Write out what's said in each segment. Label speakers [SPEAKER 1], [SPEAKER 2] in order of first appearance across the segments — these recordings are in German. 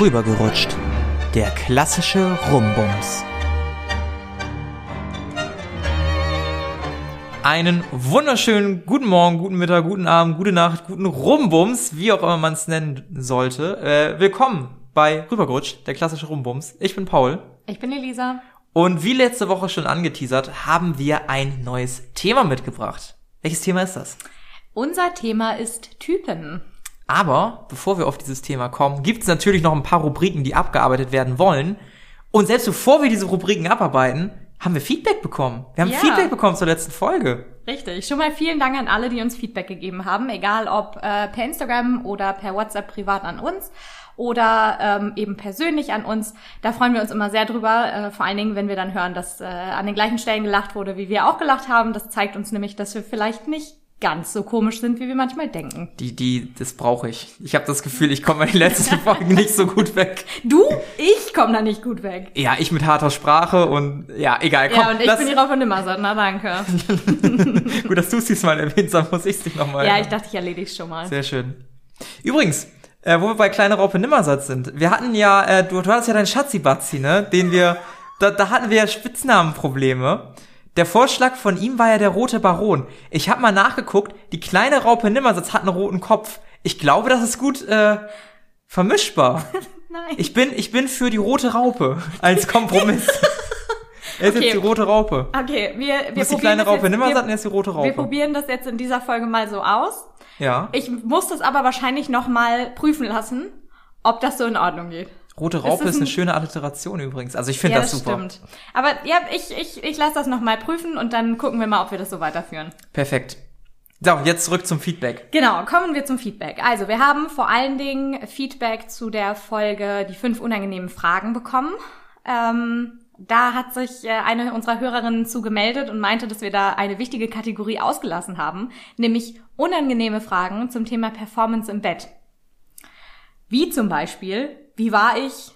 [SPEAKER 1] Rübergerutscht. Der klassische Rumbums. Einen wunderschönen guten Morgen, guten Mittag, guten Abend, gute Nacht, guten Rumbums, wie auch immer man es nennen sollte. Äh, willkommen bei Rübergerutscht, der klassische Rumbums. Ich bin Paul.
[SPEAKER 2] Ich bin Elisa.
[SPEAKER 1] Und wie letzte Woche schon angeteasert, haben wir ein neues Thema mitgebracht. Welches Thema ist das?
[SPEAKER 2] Unser Thema ist Typen.
[SPEAKER 1] Aber bevor wir auf dieses Thema kommen, gibt es natürlich noch ein paar Rubriken, die abgearbeitet werden wollen. Und selbst bevor wir diese Rubriken abarbeiten, haben wir Feedback bekommen. Wir haben
[SPEAKER 2] Ja.
[SPEAKER 1] Feedback bekommen zur letzten Folge.
[SPEAKER 2] Richtig. Schon mal vielen Dank an alle, die uns Feedback gegeben haben, egal ob äh, per Instagram oder per WhatsApp privat an uns oder ähm, eben persönlich an uns. Da freuen wir uns immer sehr drüber. Äh, vor allen Dingen, wenn wir dann hören, dass äh, an den gleichen Stellen gelacht wurde, wie wir auch gelacht haben. Das zeigt uns nämlich, dass wir vielleicht nicht ganz so komisch sind, wie wir manchmal denken.
[SPEAKER 1] Die, die, das brauche ich. Ich habe das Gefühl, ich komme bei den letzten Folgen nicht so gut weg.
[SPEAKER 2] Du, ich komme da nicht gut weg.
[SPEAKER 1] Ja, ich mit harter Sprache und ja, egal. Komm,
[SPEAKER 2] ja, und ich
[SPEAKER 1] lass,
[SPEAKER 2] bin die von Nimmersatt. Na, danke.
[SPEAKER 1] gut, dass du es diesmal erwähnst, dann muss ich es nicht nochmal.
[SPEAKER 2] Ja, ich dachte, ich erledige schon mal.
[SPEAKER 1] Sehr schön. Übrigens, äh, wo wir bei kleine Raupe Nimmersatz sind, wir hatten ja, äh, du, du hattest ja deinen Schatzi-Batzi, ne? Den wir, da, da hatten wir ja Spitznamenprobleme. Der Vorschlag von ihm war ja der rote Baron. Ich habe mal nachgeguckt, die kleine Raupe Nimmersatz hat einen roten Kopf. Ich glaube, das ist gut äh, vermischbar.
[SPEAKER 2] Nein.
[SPEAKER 1] Ich bin, ich bin für die rote Raupe als Kompromiss. er ist
[SPEAKER 2] Okay.
[SPEAKER 1] jetzt die rote Raupe.
[SPEAKER 2] Okay, wir, wir
[SPEAKER 1] bist die
[SPEAKER 2] probieren
[SPEAKER 1] kleine
[SPEAKER 2] das
[SPEAKER 1] Raupe
[SPEAKER 2] jetzt,
[SPEAKER 1] Nimmersatz und
[SPEAKER 2] wir,
[SPEAKER 1] er ist die rote
[SPEAKER 2] wir
[SPEAKER 1] Raupe.
[SPEAKER 2] probieren das jetzt in dieser Folge mal so aus.
[SPEAKER 1] Ja.
[SPEAKER 2] Ich muss das aber wahrscheinlich noch mal prüfen lassen, ob das so in Ordnung geht.
[SPEAKER 1] Rote Raupe
[SPEAKER 2] ist
[SPEAKER 1] ist eine
[SPEAKER 2] ein-
[SPEAKER 1] schöne Alliteration übrigens. Also ich finde
[SPEAKER 2] ja,
[SPEAKER 1] das super.
[SPEAKER 2] stimmt. Aber ja, ich, ich, ich lasse das noch mal prüfen und dann gucken wir mal, ob wir das so weiterführen.
[SPEAKER 1] Perfekt. So, jetzt zurück zum Feedback.
[SPEAKER 2] Genau, kommen wir zum Feedback. Also, wir haben vor allen Dingen Feedback zu der Folge die fünf unangenehmen Fragen bekommen. Ähm, da hat sich äh, eine unserer Hörerinnen zu gemeldet und meinte, dass wir da eine wichtige Kategorie ausgelassen haben, nämlich unangenehme Fragen zum Thema Performance im Bett. Wie zum Beispiel, wie war ich?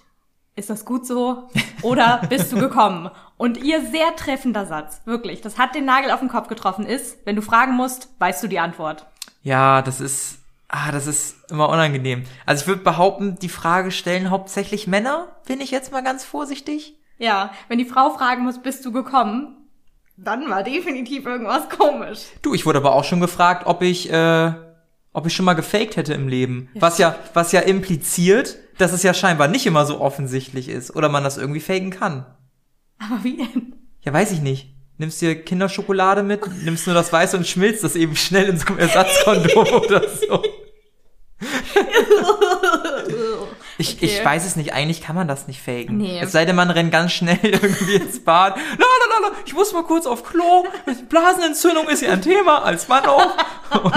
[SPEAKER 2] Ist das gut so? Oder bist du gekommen? Und ihr sehr treffender Satz, wirklich, das hat den Nagel auf den Kopf getroffen, ist, wenn du fragen musst, weißt du die Antwort.
[SPEAKER 1] Ja, das ist, ah, das ist immer unangenehm. Also ich würde behaupten, die Frage stellen hauptsächlich Männer, bin ich jetzt mal ganz vorsichtig.
[SPEAKER 2] Ja, wenn die Frau fragen muss, bist du gekommen, dann war definitiv irgendwas komisch.
[SPEAKER 1] Du, ich wurde aber auch schon gefragt, ob ich, äh, ob ich schon mal gefaked hätte im Leben. Was ja, was ja impliziert, dass es ja scheinbar nicht immer so offensichtlich ist oder man das irgendwie faken kann.
[SPEAKER 2] Aber wie denn?
[SPEAKER 1] Ja, weiß ich nicht. Nimmst dir Kinderschokolade mit, nimmst nur das Weiße und schmilzt das eben schnell in so einem Ersatzkondom oder so. Ich,
[SPEAKER 2] Okay.
[SPEAKER 1] ich weiß es nicht, eigentlich kann man das nicht faken.
[SPEAKER 2] Nee.
[SPEAKER 1] Es sei denn, man rennt ganz schnell irgendwie ins Bad. La, la, la, la, ich muss mal kurz auf Klo. Blasenentzündung ist ja ein Thema, als Mann auch. Und,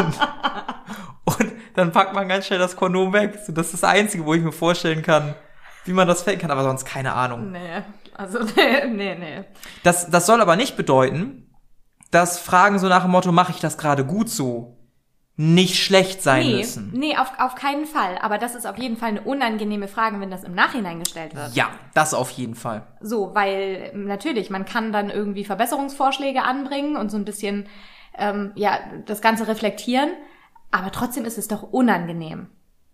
[SPEAKER 1] und dann packt man ganz schnell das Kondom weg. So, das ist das Einzige, wo ich mir vorstellen kann, wie man das faken kann, aber sonst keine Ahnung.
[SPEAKER 2] Nee, also nee, nee, nee.
[SPEAKER 1] Das, das soll aber nicht bedeuten, dass Fragen so nach dem Motto, mache ich das gerade gut so, nicht schlecht sein
[SPEAKER 2] Nee,
[SPEAKER 1] müssen.
[SPEAKER 2] nee auf, auf keinen Fall. Aber das ist auf jeden Fall eine unangenehme Frage, wenn das im Nachhinein gestellt wird.
[SPEAKER 1] Ja, das auf jeden Fall.
[SPEAKER 2] So, weil ähm, natürlich, man kann dann irgendwie Verbesserungsvorschläge anbringen und so ein bisschen, ähm, ja, das Ganze reflektieren. Aber trotzdem ist es doch unangenehm.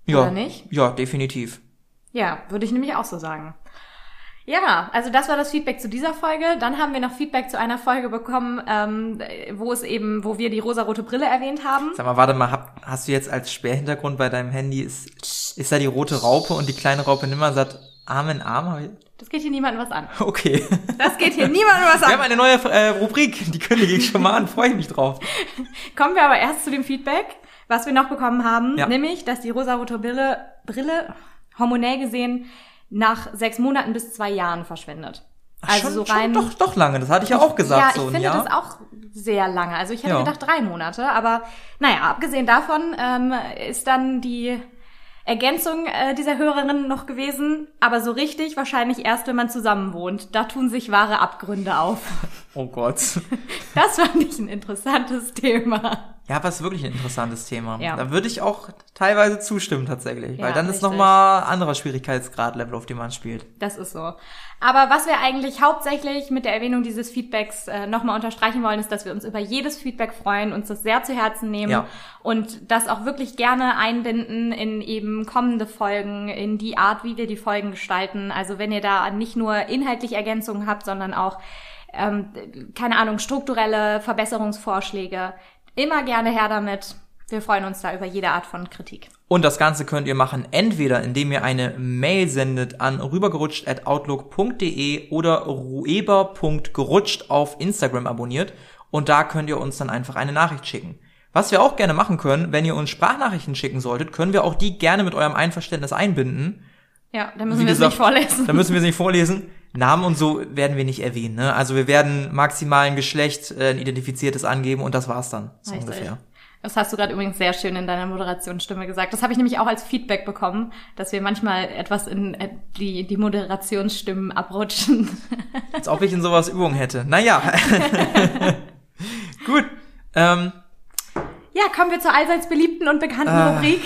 [SPEAKER 1] Ja,
[SPEAKER 2] Oder nicht?
[SPEAKER 1] ja, definitiv.
[SPEAKER 2] Ja, würde ich nämlich auch so sagen. Ja, also das war das Feedback zu dieser Folge. Dann haben wir noch Feedback zu einer Folge bekommen, ähm, wo es eben, wo wir die rosarote Brille erwähnt haben.
[SPEAKER 1] Sag mal, warte mal, hab, hast du jetzt als Sperrhintergrund bei deinem Handy, ist, ist da die rote Raupe und die kleine Raupe Nimmersatt Arm in Arm?
[SPEAKER 2] Das geht hier niemandem was an.
[SPEAKER 1] Okay.
[SPEAKER 2] Das geht hier niemandem was
[SPEAKER 1] Wir haben
[SPEAKER 2] an.
[SPEAKER 1] eine neue äh, Rubrik, die kündige ich schon mal an, freue ich mich drauf.
[SPEAKER 2] Kommen wir aber erst zu dem Feedback, was wir noch bekommen haben,
[SPEAKER 1] Ja.
[SPEAKER 2] nämlich, dass die rosarote Brille, Brille hormonell gesehen nach sechs Monaten bis zwei Jahren verschwindet.
[SPEAKER 1] Ach,
[SPEAKER 2] Also
[SPEAKER 1] schon,
[SPEAKER 2] so
[SPEAKER 1] schon
[SPEAKER 2] rein.
[SPEAKER 1] doch, doch lange, das hatte ich ja auch gesagt,
[SPEAKER 2] ja, ich
[SPEAKER 1] so
[SPEAKER 2] finde
[SPEAKER 1] Jahr.
[SPEAKER 2] das auch sehr lange. Also ich hätte
[SPEAKER 1] Ja.
[SPEAKER 2] gedacht drei Monate, aber naja, abgesehen davon ähm, ist dann die Ergänzung äh, dieser Hörerin noch gewesen, aber so richtig wahrscheinlich erst, wenn man zusammen wohnt. Da tun sich wahre Abgründe auf.
[SPEAKER 1] Oh Gott.
[SPEAKER 2] Das fand ich ein interessantes Thema.
[SPEAKER 1] Ja, aber es ist wirklich ein interessantes Thema.
[SPEAKER 2] Ja.
[SPEAKER 1] Da würde ich auch teilweise zustimmen tatsächlich,
[SPEAKER 2] Ja,
[SPEAKER 1] weil dann ist
[SPEAKER 2] richtig.
[SPEAKER 1] nochmal anderer Schwierigkeitsgrad-Level, auf dem man spielt.
[SPEAKER 2] Das ist so. Aber was wir eigentlich hauptsächlich mit der Erwähnung dieses Feedbacks äh, nochmal unterstreichen wollen, ist, dass wir uns über jedes Feedback freuen, uns das sehr zu Herzen nehmen
[SPEAKER 1] Ja.
[SPEAKER 2] und das auch wirklich gerne einbinden in eben kommende Folgen, in die Art, wie wir die Folgen gestalten. Also wenn ihr da nicht nur inhaltlich Ergänzungen habt, sondern auch, ähm, keine Ahnung, strukturelle Verbesserungsvorschläge, immer gerne her damit. Wir freuen uns da über jede Art von Kritik.
[SPEAKER 1] Und das Ganze könnt ihr machen, entweder indem ihr eine Mail sendet an rübergerutscht.outlook.de oder rueber.gerutscht auf Instagram abonniert und da könnt ihr uns dann einfach eine Nachricht schicken. Was wir auch gerne machen können, wenn ihr uns Sprachnachrichten schicken solltet, können wir auch die gerne mit eurem Einverständnis einbinden.
[SPEAKER 2] Ja, dann müssen
[SPEAKER 1] Wie
[SPEAKER 2] wir es
[SPEAKER 1] gesagt,
[SPEAKER 2] nicht vorlesen.
[SPEAKER 1] Da müssen wir es nicht vorlesen. Namen und so werden wir nicht erwähnen. Ne? Also wir werden maximal ein Geschlecht, äh, ein identifiziertes angeben und das war's dann. So
[SPEAKER 2] Richtig.
[SPEAKER 1] ungefähr.
[SPEAKER 2] Das hast du gerade übrigens sehr schön in deiner Moderationsstimme gesagt. Das habe ich nämlich auch als Feedback bekommen, dass wir manchmal etwas in äh, die, die Moderationsstimmen abrutschen.
[SPEAKER 1] Als ob ich in sowas Übung hätte. Naja. Gut. Ähm,
[SPEAKER 2] ja, kommen wir zur allseits beliebten und bekannten
[SPEAKER 1] Ah.
[SPEAKER 2] Rubrik.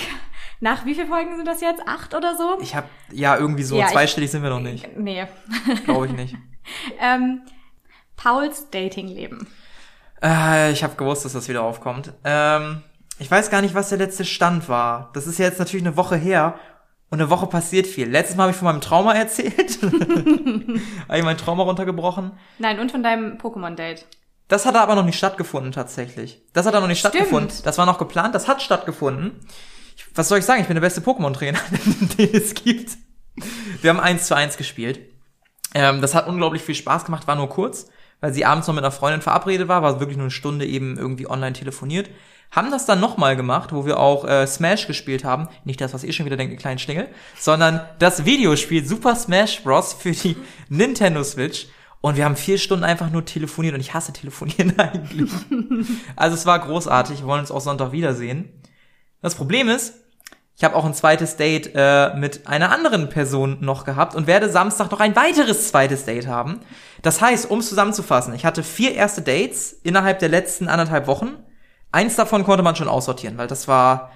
[SPEAKER 2] Nach wie viele Folgen sind das jetzt? Acht oder so?
[SPEAKER 1] ich habe ja irgendwie so
[SPEAKER 2] Ja, ich-
[SPEAKER 1] zweistellig sind wir noch nicht.
[SPEAKER 2] Nee.
[SPEAKER 1] Glaube ich nicht.
[SPEAKER 2] ähm, Pauls Datingleben.
[SPEAKER 1] Äh, ich habe gewusst, dass das wieder aufkommt. Ähm, ich weiß gar nicht, was der letzte Stand war. Das ist ja jetzt natürlich eine Woche her. Und eine Woche passiert viel. Letztes Mal habe ich von meinem Trauma erzählt. habe ich mein Trauma runtergebrochen.
[SPEAKER 2] Nein, und von deinem Pokémon-Date.
[SPEAKER 1] Das hat aber noch nicht stattgefunden tatsächlich. Das hat da noch nicht
[SPEAKER 2] Stimmt.
[SPEAKER 1] stattgefunden. Das war noch geplant, das hat stattgefunden. Was soll ich sagen? Ich bin der beste Pokémon-Trainer, den es gibt. Wir haben eins zu eins gespielt. Ähm, das hat unglaublich viel Spaß gemacht, war nur kurz, weil sie abends noch mit einer Freundin verabredet war, war wirklich nur eine Stunde eben irgendwie online telefoniert. Haben das dann nochmal gemacht, wo wir auch äh, Smash gespielt haben. Nicht das, was ihr schon wieder denkt, ihr kleinen Schlingel, sondern das Videospiel Super Smash Bros. für die Nintendo Switch. Und wir haben vier Stunden einfach nur telefoniert und ich hasse telefonieren eigentlich. also es war großartig, wir wollen uns auch Sonntag wiedersehen. Das Problem ist, ich habe auch ein zweites Date äh, mit einer anderen Person noch gehabt und werde Samstag noch ein weiteres zweites Date haben. Das heißt, um es zusammenzufassen, ich hatte vier erste Dates innerhalb der letzten anderthalb Wochen. Eins davon konnte man schon aussortieren, weil das war,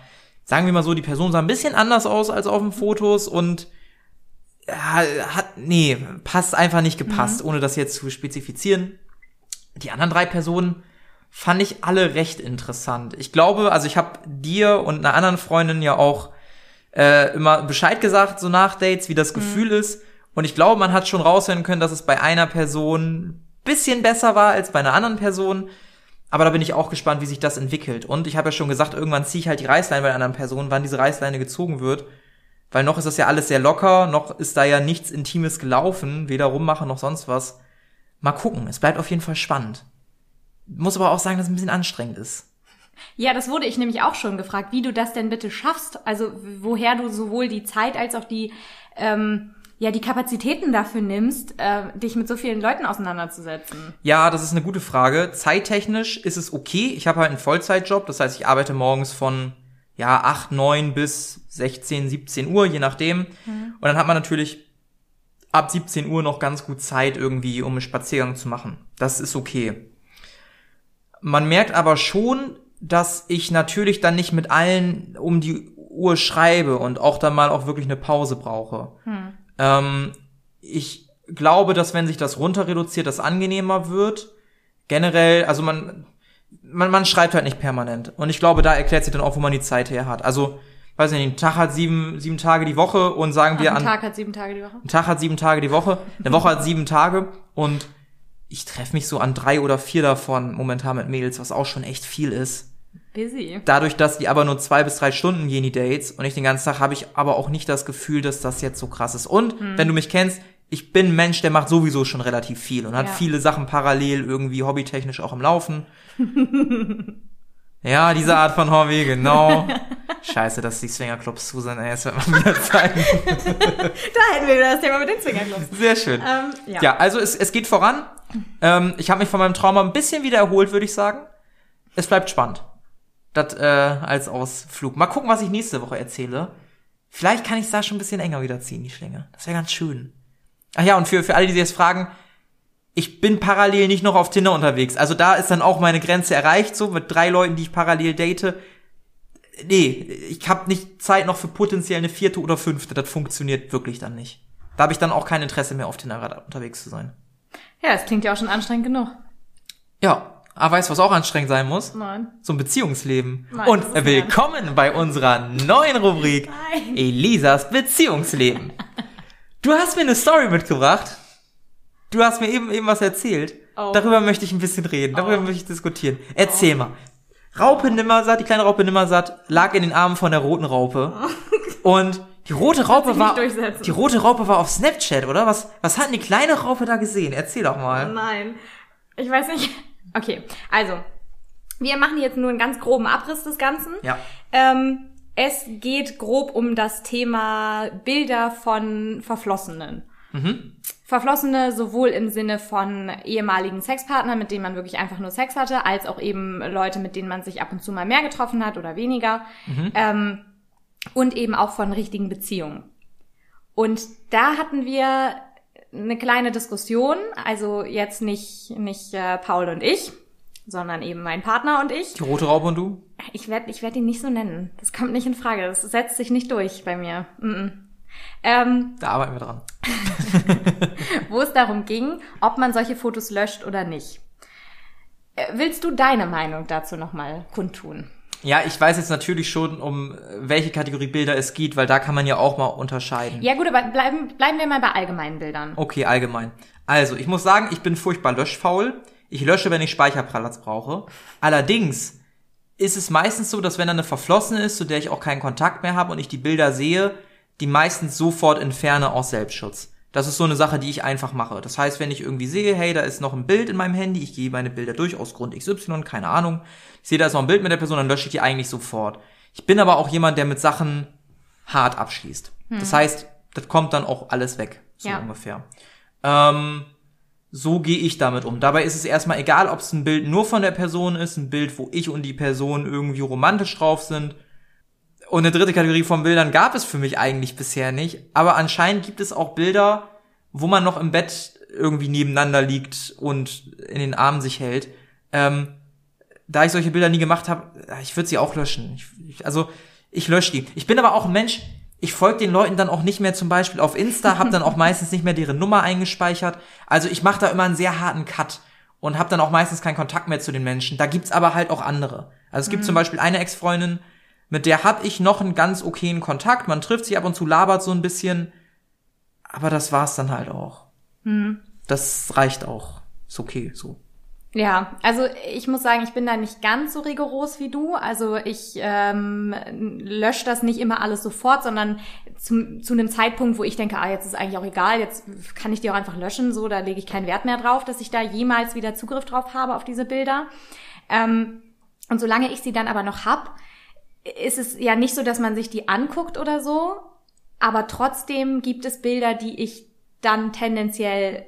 [SPEAKER 1] sagen wir mal so, die Person sah ein bisschen anders aus als auf den Fotos und ja, hat, nee, passt einfach nicht gepasst, ohne das jetzt zu spezifizieren. Die anderen drei Personen fand ich alle recht interessant. Ich glaube, also ich habe dir und einer anderen Freundin ja auch äh, immer Bescheid gesagt, so nach Dates, wie das Gefühl ist. Und ich glaube, man hat schon raushören können, dass es bei einer Person bisschen besser war als bei einer anderen Person. Aber da bin ich auch gespannt, wie sich das entwickelt. Und ich habe ja schon gesagt, irgendwann ziehe ich halt die Reißleine bei einer anderen Person, wann diese Reißleine gezogen wird. Weil noch ist das ja alles sehr locker, noch ist da ja nichts Intimes gelaufen, weder rummachen noch sonst was. Mal gucken, es bleibt auf jeden Fall spannend. Muss aber auch sagen, dass es ein bisschen anstrengend ist.
[SPEAKER 2] Ja, das wurde ich nämlich auch schon gefragt, wie du das denn bitte schaffst. Also woher du sowohl die Zeit als auch die ähm, ja die Kapazitäten dafür nimmst, äh, dich mit so vielen Leuten auseinanderzusetzen.
[SPEAKER 1] Ja, das ist eine gute Frage. Zeittechnisch ist es okay. Ich habe halt einen Vollzeitjob, das heißt, ich arbeite morgens von ja 8, 9 bis 16, 17 Uhr, je nachdem. Und dann hat man natürlich ab 17 Uhr noch ganz gut Zeit irgendwie, um einen Spaziergang zu machen. Das ist okay. Man merkt aber schon, dass ich natürlich dann nicht mit allen um die Uhr schreibe und auch dann mal auch wirklich eine Pause brauche. Ähm, ich glaube, dass wenn sich das runter reduziert, das angenehmer wird. Generell, also man, man, man schreibt halt nicht permanent. Und ich glaube, da erklärt sich dann auch, wo man die Zeit her hat. Also, weiß nicht, ein Tag hat sieben, sieben Tage die Woche und sagen wir
[SPEAKER 2] Ein
[SPEAKER 1] an,
[SPEAKER 2] Tag hat sieben Tage die Woche.
[SPEAKER 1] ein Tag hat sieben Tage die Woche, eine Woche hat sieben Tage und ich treffe mich so an drei oder vier davon momentan mit Mädels, was auch schon echt viel ist.
[SPEAKER 2] Busy.
[SPEAKER 1] Dadurch, dass die aber nur zwei bis drei Stunden gehen, die Dates, und ich den ganzen Tag, habe ich aber auch nicht das Gefühl, dass das jetzt so krass ist. Und wenn du mich kennst, ich bin ein Mensch, der macht sowieso schon relativ viel und hat
[SPEAKER 2] Ja.
[SPEAKER 1] viele Sachen parallel irgendwie hobbytechnisch auch im Laufen. ja, diese Art von Hobby, genau. Scheiße, dass die Swingerclubs zu sind, ey, das wird mal wieder zeigen.
[SPEAKER 2] Da hätten wir wieder das Thema mit den Swingerclubs.
[SPEAKER 1] Sehr schön.
[SPEAKER 2] Ähm, ja.
[SPEAKER 1] Ja, also es, es geht voran. Ähm, ich habe mich von meinem Trauma ein bisschen wieder erholt, würde ich sagen. Es bleibt spannend. Das äh, als Ausflug. Mal gucken, was ich nächste Woche erzähle. Vielleicht kann ich da schon ein bisschen enger wieder ziehen, die Schlinge. Das wäre ganz schön. Ach ja, und für, für alle, die sich jetzt fragen, ich bin parallel nicht noch auf Tinder unterwegs. Also da ist dann auch meine Grenze erreicht, so mit drei Leuten, die ich parallel date. Nee, ich habe nicht Zeit noch für potenziell eine vierte oder fünfte. Das funktioniert wirklich dann nicht. Da habe ich dann auch kein Interesse mehr auf Tinder unterwegs zu sein.
[SPEAKER 2] Ja, das klingt ja auch schon anstrengend genug.
[SPEAKER 1] Ja, aber weißt du, was auch anstrengend sein muss?
[SPEAKER 2] Nein.
[SPEAKER 1] So ein Beziehungsleben.
[SPEAKER 2] Nein,
[SPEAKER 1] Und willkommen bei unserer neuen Rubrik
[SPEAKER 2] Nein.
[SPEAKER 1] Elisas Beziehungsleben. Du hast mir eine Story mitgebracht. Du hast mir eben eben was erzählt.
[SPEAKER 2] Oh.
[SPEAKER 1] Darüber möchte ich ein bisschen reden. Darüber
[SPEAKER 2] Oh.
[SPEAKER 1] möchte ich diskutieren. Erzähl mal. Raupe Nimmersatt, die kleine Raupe Nimmersatt, lag in den Armen von der roten Raupe. Und die rote Raupe war, die rote Raupe war auf Snapchat, oder? Was, was hat denn die kleine Raupe da gesehen? Erzähl doch mal.
[SPEAKER 2] Nein. Ich weiß nicht. Okay, also. Wir machen jetzt nur einen ganz groben Abriss des Ganzen.
[SPEAKER 1] Ja.
[SPEAKER 2] Ähm, es geht grob um das Thema Bilder von Verflossenen. Verflossene sowohl im Sinne von ehemaligen Sexpartnern, mit denen man wirklich einfach nur Sex hatte, als auch eben Leute, mit denen man sich ab und zu mal mehr getroffen hat oder weniger. Ähm, und eben auch von richtigen Beziehungen. Und da hatten wir eine kleine Diskussion, also jetzt nicht, nicht äh, Paul und ich, sondern eben mein Partner und ich.
[SPEAKER 1] Die rote Raupe und du?
[SPEAKER 2] Ich werde ich werd ihn nicht so nennen. Das kommt nicht in Frage. Das setzt sich nicht durch bei mir. Mm -mm. Ähm,
[SPEAKER 1] Da arbeiten wir dran.
[SPEAKER 2] wo es darum ging, ob man solche Fotos löscht oder nicht. Äh, Willst du deine Meinung dazu nochmal kundtun?
[SPEAKER 1] Ja, ich weiß jetzt natürlich schon, um welche Kategorie Bilder es geht, weil da kann man ja auch mal unterscheiden.
[SPEAKER 2] Ja gut, aber bleiben, bleiben wir mal bei allgemeinen Bildern.
[SPEAKER 1] Okay, allgemein. Also, ich muss sagen, ich bin furchtbar löschfaul. Ich lösche, wenn ich Speicherplatz brauche. Allerdings ist es meistens so, dass wenn da eine verflossene ist, zu der ich auch keinen Kontakt mehr habe und ich die Bilder sehe, die meistens sofort entferne aus Selbstschutz. Das ist so eine Sache, die ich einfach mache. Das heißt, wenn ich irgendwie sehe, hey, da ist noch ein Bild in meinem Handy, ich gehe meine Bilder durch aus Grund XY, keine Ahnung. Ich sehe, da ist noch ein Bild mit der Person, dann lösche ich die eigentlich sofort. Ich bin aber auch jemand, der mit Sachen hart abschließt. Das heißt, das kommt dann auch alles weg, so
[SPEAKER 2] Ja.
[SPEAKER 1] ungefähr. Ähm, so gehe ich damit um. Dabei ist es erstmal egal, ob es ein Bild nur von der Person ist, ein Bild, wo ich und die Person irgendwie romantisch drauf sind. Und eine dritte Kategorie von Bildern gab es für mich eigentlich bisher nicht. Aber anscheinend gibt es auch Bilder, wo man noch im Bett irgendwie nebeneinander liegt und in den Armen sich hält. Ähm, da ich solche Bilder nie gemacht habe, ich würde sie auch löschen. Ich, also ich lösche die. Ich bin aber auch ein Mensch, ich folge den Leuten dann auch nicht mehr zum Beispiel auf Insta, habe dann auch meistens nicht mehr deren Nummer eingespeichert. Also ich mache da immer einen sehr harten Cut und habe dann auch meistens keinen Kontakt mehr zu den Menschen. Da gibt's aber halt auch andere. Also es gibt zum Beispiel eine Ex-Freundin, mit der hab ich noch einen ganz okayen Kontakt. Man trifft sich ab und zu, labert so ein bisschen. Aber das war's dann halt auch. Das reicht auch. Ist okay, so.
[SPEAKER 2] Ja, also ich muss sagen, ich bin da nicht ganz so rigoros wie du. Also ich ähm, lösche das nicht immer alles sofort, sondern zum, zu einem Zeitpunkt, wo ich denke, ah, jetzt ist eigentlich auch egal, jetzt kann ich die auch einfach löschen, so, da lege ich keinen Wert mehr drauf, dass ich da jemals wieder Zugriff drauf habe auf diese Bilder. Ähm, und solange ich sie dann aber noch hab, ist es ja nicht so, dass man sich die anguckt oder so, aber trotzdem gibt es Bilder, die ich dann tendenziell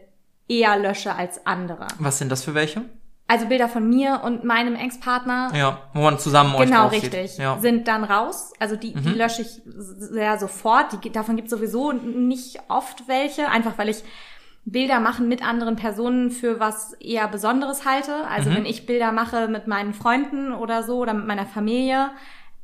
[SPEAKER 2] eher lösche als andere.
[SPEAKER 1] Was sind das für welche?
[SPEAKER 2] Also Bilder von mir und meinem Ex-Partner,
[SPEAKER 1] Ja, wo man zusammen euch
[SPEAKER 2] genau
[SPEAKER 1] drauf sieht.
[SPEAKER 2] richtig,
[SPEAKER 1] Ja.
[SPEAKER 2] sind dann raus. Also die, die lösche ich sehr sofort. Die, davon gibt es sowieso nicht oft welche, einfach weil ich Bilder machen mit anderen Personen für was eher Besonderes halte. Also wenn ich Bilder mache mit meinen Freunden oder so oder mit meiner Familie,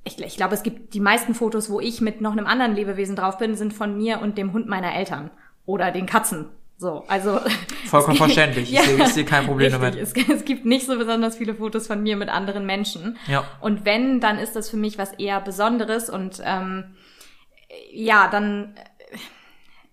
[SPEAKER 2] ich, ich glaube, es gibt die meisten Fotos, wo ich mit noch einem anderen Lebewesen drauf bin, sind von mir und dem Hund meiner Eltern oder den Katzen. So, also
[SPEAKER 1] Vollkommen verständlich. Ich sehe- ich sehe kein Problem
[SPEAKER 2] richtig.
[SPEAKER 1] damit.
[SPEAKER 2] Es, es gibt nicht so besonders viele Fotos von mir mit anderen Menschen.
[SPEAKER 1] Ja.
[SPEAKER 2] Und wenn, dann ist das für mich was eher Besonderes und ähm, ja, dann äh,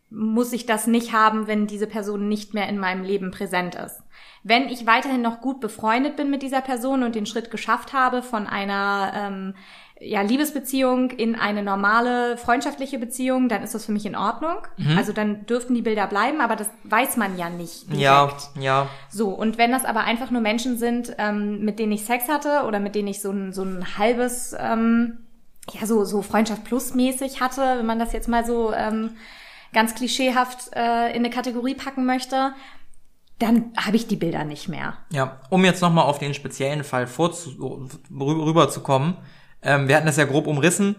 [SPEAKER 2] muss ich das nicht haben, wenn diese Person nicht mehr in meinem Leben präsent ist. Wenn ich weiterhin noch gut befreundet bin mit dieser Person und den Schritt geschafft habe von einer ähm, ja, Liebesbeziehung in eine normale freundschaftliche Beziehung, dann ist das für mich in Ordnung. Also dann dürften die Bilder bleiben, aber das weiß man ja nicht direkt.
[SPEAKER 1] Ja, ja.
[SPEAKER 2] So, und wenn das aber einfach nur Menschen sind, ähm, mit denen ich Sex hatte oder mit denen ich so ein, so ein halbes, ähm, ja, so, so Freundschaft plus mäßig hatte, wenn man das jetzt mal so ähm, ganz klischeehaft äh, in eine Kategorie packen möchte, dann habe ich die Bilder nicht mehr.
[SPEAKER 1] Ja, um jetzt nochmal auf den speziellen Fall vorzu rü- rüberzukommen. Ähm, wir hatten das ja grob umrissen.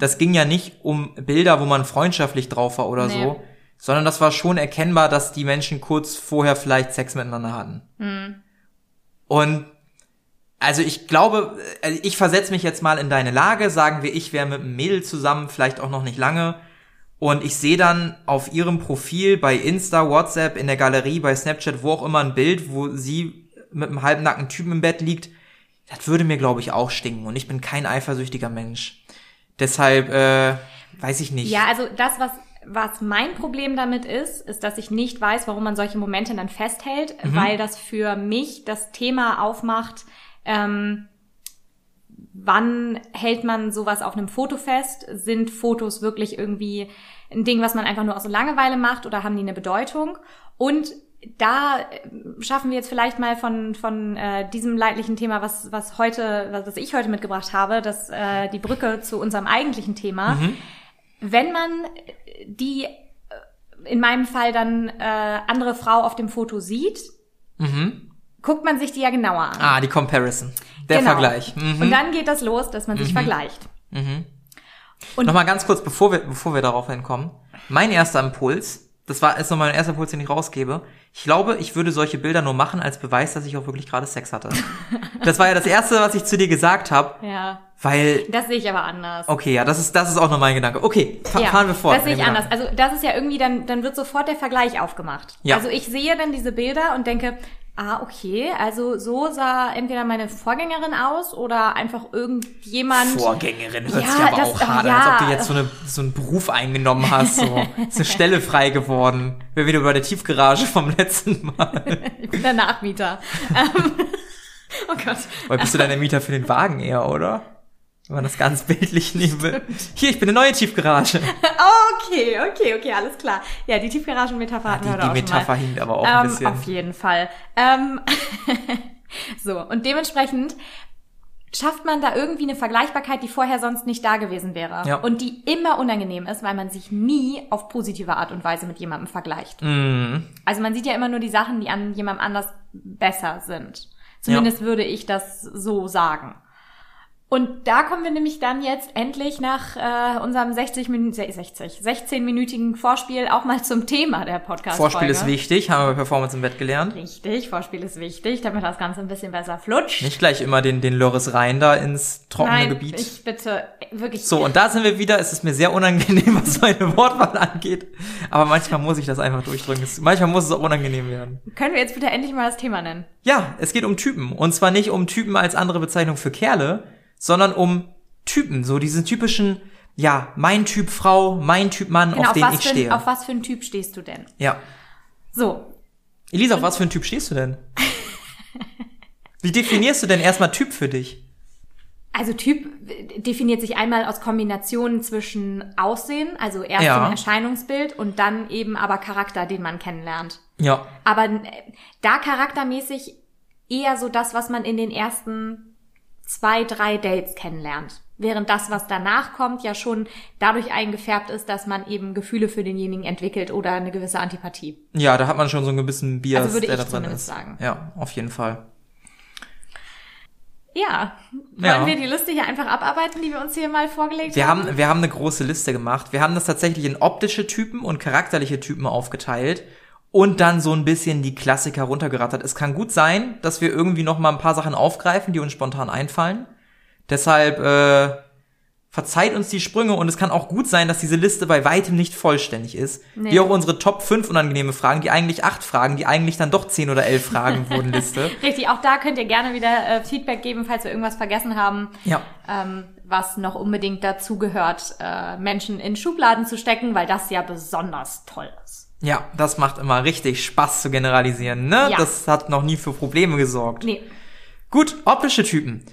[SPEAKER 1] Das ging ja nicht um Bilder, wo man freundschaftlich drauf war oder
[SPEAKER 2] Nee.
[SPEAKER 1] so, sondern das war schon erkennbar, dass die Menschen kurz vorher vielleicht Sex miteinander hatten. Und also ich glaube, also ich versetze mich jetzt mal in deine Lage, sagen wir, ich wäre mit einem Mädel zusammen, vielleicht auch noch nicht lange, und ich sehe dann auf ihrem Profil bei Insta, WhatsApp, in der Galerie, bei Snapchat, wo auch immer ein Bild, wo sie mit einem halbnackten Typen im Bett liegt. Das würde mir, glaube ich, auch stinken. Und ich bin kein eifersüchtiger Mensch. Deshalb, äh, weiß ich nicht.
[SPEAKER 2] Ja, also das, was, was mein Problem damit ist, ist, dass ich nicht weiß, warum man solche Momente dann festhält, weil das für mich das Thema aufmacht, ähm, wann hält man sowas auf einem Foto fest? Sind Fotos wirklich irgendwie ein Ding, was man einfach nur aus Langeweile macht oder haben die eine Bedeutung? Und da äh, schaffen wir jetzt vielleicht mal von, von äh, diesem leidlichen Thema, was, was heute, was ich heute mitgebracht habe, das, äh, die Brücke zu unserem eigentlichen Thema. Wenn man die äh, in meinem Fall dann äh, andere Frau auf dem Foto sieht, guckt man sich die ja genauer an.
[SPEAKER 1] Ah, die Comparison. Der
[SPEAKER 2] Genau.
[SPEAKER 1] Vergleich. Mhm.
[SPEAKER 2] Und dann geht das los, dass man sich vergleicht. Und-
[SPEAKER 1] Nochmal ganz kurz, bevor wir, bevor wir darauf hinkommen. Mein erster Impuls, das war ist noch mein erster Impuls, den ich rausgebe. Ich glaube, ich würde solche Bilder nur machen als Beweis, dass ich auch wirklich gerade Sex hatte. das war ja das erste, was ich zu dir gesagt habe,
[SPEAKER 2] Ja,
[SPEAKER 1] weil
[SPEAKER 2] das sehe ich aber anders.
[SPEAKER 1] okay, ja, das ist das ist auch noch mein Gedanke. Okay, fa fahren wir fort.
[SPEAKER 2] Das sehe ich anders. Also das ist ja irgendwie dann, dann wird sofort der Vergleich aufgemacht.
[SPEAKER 1] Ja.
[SPEAKER 2] Also ich sehe dann diese Bilder und denke, ah, okay, also so sah entweder meine Vorgängerin aus oder einfach irgendjemand.
[SPEAKER 1] Vorgängerin hört
[SPEAKER 2] Ja,
[SPEAKER 1] sich aber
[SPEAKER 2] das-
[SPEAKER 1] auch hart
[SPEAKER 2] ja.
[SPEAKER 1] an, als ob du jetzt so, eine, so einen Beruf eingenommen hast. So. Ist eine Stelle frei geworden. Wir wieder bei der Tiefgarage vom letzten Mal.
[SPEAKER 2] Ich bin der Nachmieter. Ähm, oh Gott.
[SPEAKER 1] Weil bist du dann der Mieter für den Wagen eher, oder? Wenn man das ganz bildlich nehmen will. Hier, ich bin eine neue Tiefgarage.
[SPEAKER 2] Okay, okay, okay, alles klar. Ja, die Tiefgaragen-Metapher hatten
[SPEAKER 1] Die,
[SPEAKER 2] wir
[SPEAKER 1] die
[SPEAKER 2] auch
[SPEAKER 1] Metapher
[SPEAKER 2] schon mal.
[SPEAKER 1] hinkt aber auch ein
[SPEAKER 2] Ähm,
[SPEAKER 1] bisschen.
[SPEAKER 2] auf jeden Fall. Ähm, so, und dementsprechend schafft man da irgendwie eine Vergleichbarkeit, die vorher sonst nicht da gewesen wäre.
[SPEAKER 1] Ja.
[SPEAKER 2] Und die immer unangenehm ist, weil man sich nie auf positive Art und Weise mit jemandem vergleicht.
[SPEAKER 1] Mhm.
[SPEAKER 2] Also man sieht ja immer nur die Sachen, die an jemandem anders besser sind. Zumindest würde ich das so sagen. Und da kommen wir nämlich dann jetzt endlich nach äh, unserem 60 Minuten, 60, 16-minütigen Vorspiel auch mal zum Thema der podcast
[SPEAKER 1] Vorspiel ist wichtig, haben wir bei Performance im Bett gelernt.
[SPEAKER 2] Richtig, Vorspiel ist wichtig, damit das Ganze ein bisschen besser flutscht.
[SPEAKER 1] Nicht gleich immer den, den Lörres rein da ins trockene
[SPEAKER 2] Nein,
[SPEAKER 1] Gebiet.
[SPEAKER 2] ich bitte, wirklich.
[SPEAKER 1] So, und da sind wir wieder. Es ist mir sehr unangenehm, was meine Wortwahl angeht. Aber manchmal muss ich das einfach durchdrücken. Es, manchmal muss es auch unangenehm werden.
[SPEAKER 2] Können wir jetzt bitte endlich mal das Thema nennen?
[SPEAKER 1] Ja, es geht um Typen. Und zwar nicht um Typen als andere Bezeichnung für Kerle, sondern um Typen. So diesen typischen, ja, mein Typ Frau, mein Typ Mann,
[SPEAKER 2] Genau,
[SPEAKER 1] auf
[SPEAKER 2] auf,
[SPEAKER 1] den
[SPEAKER 2] was
[SPEAKER 1] ich
[SPEAKER 2] für, ein-
[SPEAKER 1] stehe.
[SPEAKER 2] auf was für einen Typ stehst du denn?
[SPEAKER 1] ja.
[SPEAKER 2] So,
[SPEAKER 1] Elisa, auf was für einen Typ stehst du denn? Wie definierst du denn erstmal Typ für dich?
[SPEAKER 2] Also Typ definiert sich einmal aus Kombinationen zwischen Aussehen, also erst
[SPEAKER 1] Ja.
[SPEAKER 2] im Erscheinungsbild und dann eben aber Charakter, den man kennenlernt.
[SPEAKER 1] Ja.
[SPEAKER 2] Aber äh, da charaktermäßig eher so das, was man in den ersten zwei, drei Dates kennenlernt. Während das, was danach kommt, ja schon dadurch eingefärbt ist, dass man eben Gefühle für denjenigen entwickelt oder eine gewisse Antipathie.
[SPEAKER 1] Ja, da hat man schon so einen gewissen Bias,
[SPEAKER 2] Also würde
[SPEAKER 1] der
[SPEAKER 2] ich
[SPEAKER 1] da drin ist.
[SPEAKER 2] sagen.
[SPEAKER 1] Ja, auf jeden Fall.
[SPEAKER 2] Ja, wollen
[SPEAKER 1] Ja.
[SPEAKER 2] wir die Liste hier einfach abarbeiten, die wir uns hier mal vorgelegt
[SPEAKER 1] Wir
[SPEAKER 2] haben,
[SPEAKER 1] wir haben eine große Liste gemacht. Wir haben das tatsächlich in optische Typen und charakterliche Typen aufgeteilt und dann so ein bisschen die Klassiker runtergerattert. Es kann gut sein, dass wir irgendwie noch mal ein paar Sachen aufgreifen, die uns spontan einfallen. Deshalb äh, verzeiht uns die Sprünge und es kann auch gut sein, dass diese Liste bei weitem nicht vollständig ist.
[SPEAKER 2] Nee.
[SPEAKER 1] Wie auch unsere Top 5 unangenehme Fragen, die eigentlich acht Fragen, die eigentlich dann doch 10 oder 11 Fragen wurden Liste.
[SPEAKER 2] Richtig, auch da könnt ihr gerne wieder äh, Feedback geben, falls wir irgendwas vergessen haben,
[SPEAKER 1] Ja.
[SPEAKER 2] ähm, was noch unbedingt dazu gehört, äh, Menschen in Schubladen zu stecken, weil das ja besonders toll ist.
[SPEAKER 1] Ja, das macht immer richtig Spaß zu generalisieren, ne?
[SPEAKER 2] Ja.
[SPEAKER 1] Das hat noch nie für Probleme gesorgt.
[SPEAKER 2] Nee,
[SPEAKER 1] Gut, optische Typen.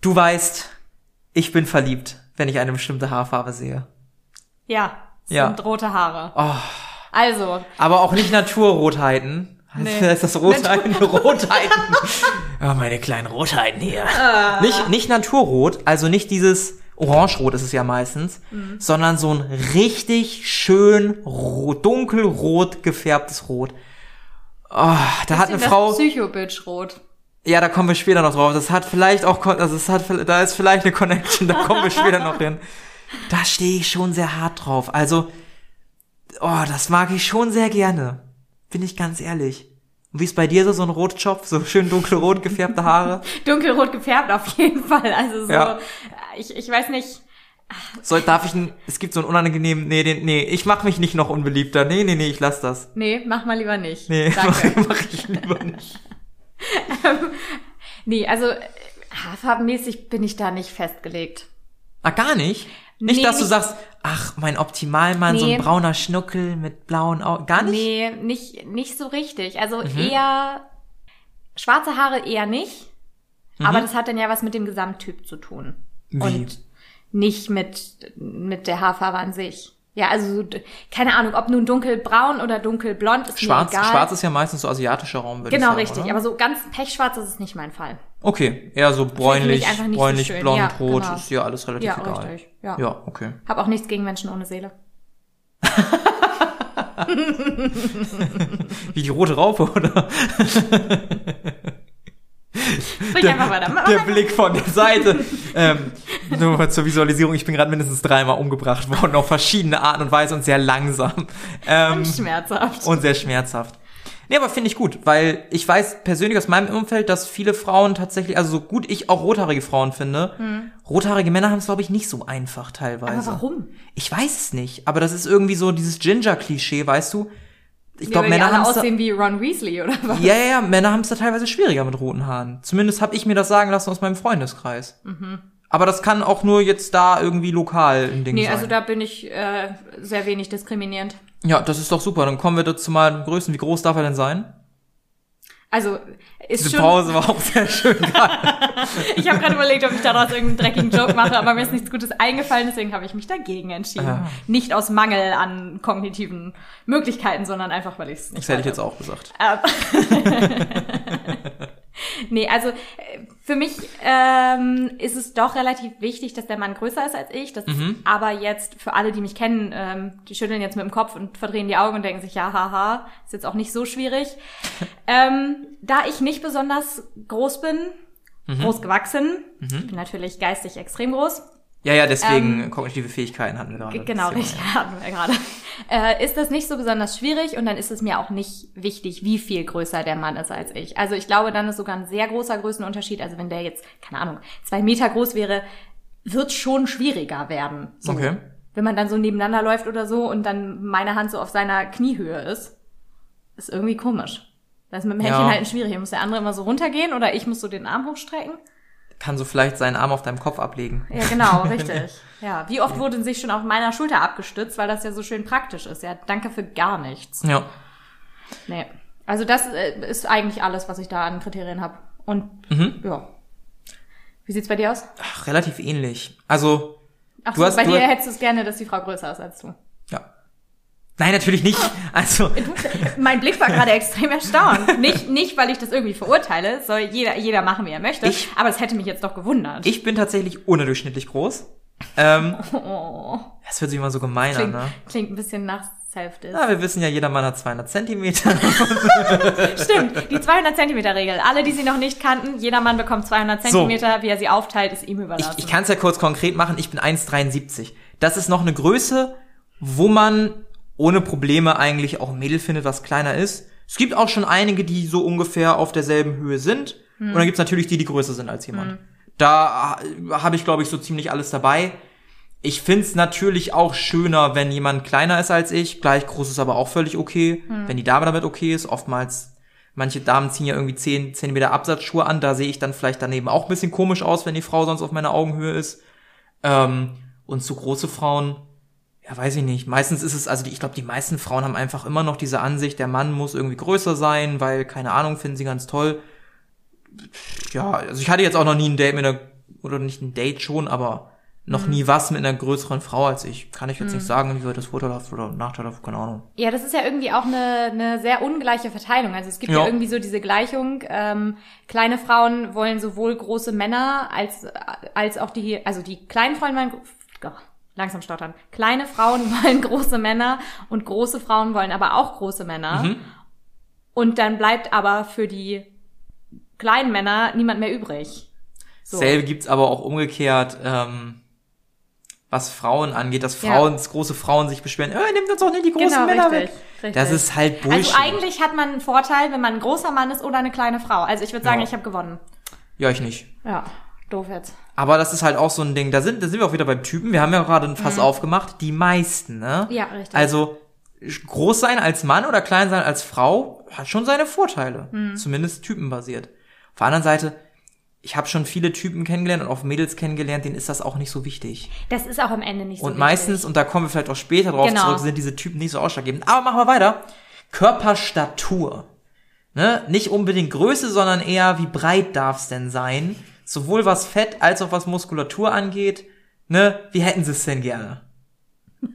[SPEAKER 1] Du weißt, ich bin verliebt, wenn ich eine bestimmte Haarfarbe sehe.
[SPEAKER 2] ja, es
[SPEAKER 1] Ja.
[SPEAKER 2] sind rote Haare.
[SPEAKER 1] Oh,
[SPEAKER 2] Also,
[SPEAKER 1] aber auch nicht Naturrotheiten.
[SPEAKER 2] Nee.
[SPEAKER 1] Heißt das Rotheiten? Rotheiten. oh, meine kleinen Rotheiten hier.
[SPEAKER 2] Ah.
[SPEAKER 1] Nicht, nicht Naturrot, also nicht dieses Orangerot ist es ja meistens,
[SPEAKER 2] Mhm.
[SPEAKER 1] sondern so ein richtig schön rot, dunkelrot gefärbtes Rot. Oh, da hat eine
[SPEAKER 2] das
[SPEAKER 1] Frau.
[SPEAKER 2] Psycho-Bitch rot.
[SPEAKER 1] Ja, da kommen wir später noch drauf. Das hat vielleicht auch, also es hat, da ist vielleicht eine Connection, da kommen wir später noch hin. Da stehe ich schon sehr hart drauf. Also, oh, das mag ich schon sehr gerne. Bin ich ganz ehrlich. Und wie ist bei dir so, so ein Rotschopf, so schön dunkelrot gefärbte Haare?
[SPEAKER 2] Dunkelrot gefärbt auf jeden Fall. Also so,
[SPEAKER 1] Ja.
[SPEAKER 2] ich, ich weiß nicht.
[SPEAKER 1] Soll, darf ich, ein, es gibt so einen unangenehmen, nee, den, nee, ich mach mich nicht noch unbeliebter. Nee, nee, nee, ich lass das.
[SPEAKER 2] Nee, mach mal lieber nicht.
[SPEAKER 1] Nee,
[SPEAKER 2] Danke.
[SPEAKER 1] mach, mach ich lieber nicht.
[SPEAKER 2] nee, also äh, haarfarbenmäßig bin ich da nicht festgelegt.
[SPEAKER 1] Ah, gar nicht? Nicht,
[SPEAKER 2] Nee,
[SPEAKER 1] dass du sagst, ach, mein Optimalmann, so
[SPEAKER 2] Nee.
[SPEAKER 1] ein brauner Schnuckel mit blauen Augen. Gar nicht?
[SPEAKER 2] Nee, nicht, nicht so richtig. Also
[SPEAKER 1] Mhm.
[SPEAKER 2] eher schwarze Haare eher nicht.
[SPEAKER 1] Mhm.
[SPEAKER 2] Aber das hat dann ja was mit dem Gesamttyp zu tun.
[SPEAKER 1] Wie?
[SPEAKER 2] Und nicht mit, mit der Haarfarbe an sich. Ja, also so keine Ahnung, ob nun dunkelbraun oder dunkelblond ist
[SPEAKER 1] Schwarz,
[SPEAKER 2] mir egal.
[SPEAKER 1] schwarz ist ja meistens so asiatischer Raum, würde ich
[SPEAKER 2] genau
[SPEAKER 1] sagen.
[SPEAKER 2] richtig,
[SPEAKER 1] oder?
[SPEAKER 2] aber so ganz pechschwarz ist es nicht mein Fall.
[SPEAKER 1] Okay, eher so bräunlich,
[SPEAKER 2] so
[SPEAKER 1] bräunlich,
[SPEAKER 2] schön.
[SPEAKER 1] blond,
[SPEAKER 2] Ja,
[SPEAKER 1] rot,
[SPEAKER 2] genau.
[SPEAKER 1] ist ja alles relativ
[SPEAKER 2] Ja,
[SPEAKER 1] egal.
[SPEAKER 2] richtig. Ja.
[SPEAKER 1] Ja, okay.
[SPEAKER 2] Hab auch nichts gegen Menschen ohne Seele.
[SPEAKER 1] Wie die rote Raupe, oder? Der
[SPEAKER 2] einfach.
[SPEAKER 1] Blick von der Seite. ähm, nur mal zur Visualisierung, ich bin gerade mindestens dreimal umgebracht worden, auf verschiedene Arten und Weise und sehr langsam. Ähm,
[SPEAKER 2] Schmerzhaft.
[SPEAKER 1] und sehr schmerzhaft. Nee, aber finde ich gut, weil ich weiß persönlich aus meinem Umfeld, dass viele Frauen tatsächlich, also so gut ich auch rothaarige Frauen finde, rothaarige Männer haben es, glaube ich, nicht so einfach teilweise.
[SPEAKER 2] aber warum?
[SPEAKER 1] Ich weiß es nicht, aber das ist irgendwie so dieses Ginger-Klischee, weißt du? Ich
[SPEAKER 2] Ja,
[SPEAKER 1] glaube, Männer haben
[SPEAKER 2] aussehen wie Ron Weasley oder was?
[SPEAKER 1] ja, ja, ja, Männer haben es da teilweise schwieriger mit roten Haaren. Zumindest habe ich mir das sagen lassen aus meinem Freundeskreis. Aber das kann auch nur jetzt da irgendwie lokal ein Ding
[SPEAKER 2] Nee,
[SPEAKER 1] sein.
[SPEAKER 2] also da bin ich äh, sehr wenig diskriminierend.
[SPEAKER 1] Ja, das ist doch super. Dann kommen wir dazu mal Größen. Wie groß darf er denn sein?
[SPEAKER 2] Also ist
[SPEAKER 1] Diese
[SPEAKER 2] schon.
[SPEAKER 1] Pause war auch sehr schön.
[SPEAKER 2] Ich habe gerade überlegt, ob ich daraus irgendeinen dreckigen Joke mache, aber mir ist nichts Gutes eingefallen, deswegen habe ich mich dagegen entschieden.
[SPEAKER 1] Ah.
[SPEAKER 2] Nicht aus Mangel an kognitiven Möglichkeiten, sondern einfach, weil ich es nicht.
[SPEAKER 1] Das hätte ich jetzt auch gesagt.
[SPEAKER 2] Nee, also äh, für mich ähm, ist es doch relativ wichtig, dass der Mann größer ist als ich. Das ist aber jetzt für alle, die mich kennen, ähm, die schütteln jetzt mit dem Kopf und verdrehen die Augen und denken sich, ja, haha, ist jetzt auch nicht so schwierig. ähm, da ich nicht besonders groß bin, groß gewachsen, ich bin natürlich geistig extrem groß,
[SPEAKER 1] Ja, ja, deswegen kognitive Fähigkeiten hatten wir gerade.
[SPEAKER 2] Ähm, Genau, richtig, hatten wir gerade. Äh, ist das nicht so besonders schwierig und dann ist es mir auch nicht wichtig, wie viel größer der Mann ist als ich. Also ich glaube, dann ist sogar ein sehr großer Größenunterschied. Also wenn der jetzt, keine Ahnung, zwei Meter groß wäre, wird schon schwieriger werden. So.
[SPEAKER 1] Okay.
[SPEAKER 2] Wenn man dann so nebeneinander läuft oder so und dann meine Hand so auf seiner Kniehöhe ist, ist irgendwie komisch. Das ist mit dem Händchen
[SPEAKER 1] Ja.
[SPEAKER 2] halten schwierig. Muss der andere immer so runtergehen oder ich muss so den Arm hochstrecken?
[SPEAKER 1] Kann so vielleicht seinen Arm auf deinem Kopf ablegen.
[SPEAKER 2] Ja, genau, richtig. Ja, wie oft wurde sich schon auf meiner Schulter abgestützt, weil das ja so schön praktisch ist. Ja, danke für gar nichts.
[SPEAKER 1] Ja.
[SPEAKER 2] Nee. Also das äh, ist eigentlich alles, was ich da an Kriterien habe. Und
[SPEAKER 1] Mhm.
[SPEAKER 2] ja. Wie sieht's bei dir aus?
[SPEAKER 1] Ach, relativ ähnlich. Also,
[SPEAKER 2] Ach
[SPEAKER 1] Du
[SPEAKER 2] so,
[SPEAKER 1] hast-
[SPEAKER 2] bei
[SPEAKER 1] du
[SPEAKER 2] dir hättest du es gerne, dass die Frau größer ist als du.
[SPEAKER 1] Nein, natürlich nicht. Also,
[SPEAKER 2] Mein Blick war gerade extrem erstaunt. Nicht, nicht, weil ich das irgendwie verurteile, soll jeder, jeder machen, wie er möchte.
[SPEAKER 1] Ich-
[SPEAKER 2] aber es hätte mich jetzt doch gewundert.
[SPEAKER 1] ich bin tatsächlich unterdurchschnittlich groß. Ähm,
[SPEAKER 2] oh,
[SPEAKER 1] das hört sich immer so gemein an, ne?
[SPEAKER 2] klingt ein bisschen nach Self-Diss.
[SPEAKER 1] Ja, wir wissen ja, jeder Mann hat 200 Zentimeter.
[SPEAKER 2] Stimmt, die 200 Zentimeter Regel. Alle, die sie noch nicht kannten, jeder Mann bekommt 200
[SPEAKER 1] So.
[SPEAKER 2] Zentimeter. Wie er sie aufteilt, ist ihm
[SPEAKER 1] Ich,
[SPEAKER 2] überlassen.
[SPEAKER 1] ich kann es ja kurz konkret machen. Ich bin 1,73. Das ist noch eine Größe, wo man ohne Probleme eigentlich auch ein Mädel findet, was kleiner ist. Es gibt auch schon einige, die so ungefähr auf derselben Höhe sind. Und dann gibt's natürlich die, die größer sind als jemand. Da äh, habe ich, glaube ich, so ziemlich alles dabei. Ich find's natürlich auch schöner, wenn jemand kleiner ist als ich. Gleich groß ist aber auch völlig okay. Wenn die Dame damit okay ist. Oftmals, manche Damen ziehen ja irgendwie 10 Zentimeter Absatzschuhe an. Da sehe ich dann vielleicht daneben auch ein bisschen komisch aus, wenn die Frau sonst auf meiner Augenhöhe ist. Ähm, und zu große Frauen, ja, weiß ich nicht. Meistens ist es, also die, ich glaube, die meisten Frauen haben einfach immer noch diese Ansicht, der Mann muss irgendwie größer sein, weil, keine Ahnung, finden sie ganz toll. Ja, also ich hatte jetzt auch noch nie ein Date mit einer, oder nicht ein Date schon, aber noch nie was mit einer größeren Frau als ich. Kann ich jetzt nicht sagen, wie weit das vorteilhaft oder nachteilhaft, keine Ahnung.
[SPEAKER 2] Ja, das ist ja irgendwie auch eine, eine sehr ungleiche Verteilung. Also es gibt ja,
[SPEAKER 1] Ja.
[SPEAKER 2] irgendwie so diese Gleichung, ähm, kleine Frauen wollen sowohl große Männer als, als auch die, also die kleinen Frauen wollen, langsam stottern, kleine Frauen wollen große Männer und große Frauen wollen aber auch große Männer.
[SPEAKER 1] Mhm.
[SPEAKER 2] Und dann bleibt aber für die kleinen Männer niemand mehr übrig. So.
[SPEAKER 1] Selbe gibt's aber auch umgekehrt, ähm, was Frauen angeht, dass
[SPEAKER 2] Ja.
[SPEAKER 1] Frauen, dass große Frauen sich beschweren, äh, nimmt uns auch nicht die großen
[SPEAKER 2] Genau,
[SPEAKER 1] Männer
[SPEAKER 2] richtig,
[SPEAKER 1] weg.
[SPEAKER 2] richtig.
[SPEAKER 1] Das ist halt Bullshit.
[SPEAKER 2] Also eigentlich hat man einen Vorteil, wenn man ein großer Mann ist oder eine kleine Frau. Also ich würde sagen,
[SPEAKER 1] Ja.
[SPEAKER 2] ich habe gewonnen.
[SPEAKER 1] ja, ich nicht.
[SPEAKER 2] Ja, doof jetzt.
[SPEAKER 1] Aber das ist halt auch so ein Ding, da sind, da sind wir auch wieder beim Typen. Wir haben ja gerade ein Fass aufgemacht. Die meisten, ne?
[SPEAKER 2] Mhm. Ja, richtig.
[SPEAKER 1] Also, groß sein als Mann oder klein sein als Frau hat schon seine Vorteile.
[SPEAKER 2] Mhm.
[SPEAKER 1] Zumindest typenbasiert. Auf der anderen Seite, ich habe schon viele Typen kennengelernt und auch Mädels kennengelernt, denen ist das auch nicht so wichtig.
[SPEAKER 2] Das ist auch am Ende nicht so
[SPEAKER 1] Und
[SPEAKER 2] wichtig.
[SPEAKER 1] meistens, und da kommen wir vielleicht auch später drauf
[SPEAKER 2] Genau.
[SPEAKER 1] zurück, sind diese Typen nicht so ausschlaggebend. Aber machen wir weiter. Körperstatur. Ne? Nicht unbedingt Größe, sondern eher, wie breit darf es denn sein? Sowohl was Fett als auch was Muskulatur angeht. Ne? Wie hätten sie es denn gerne?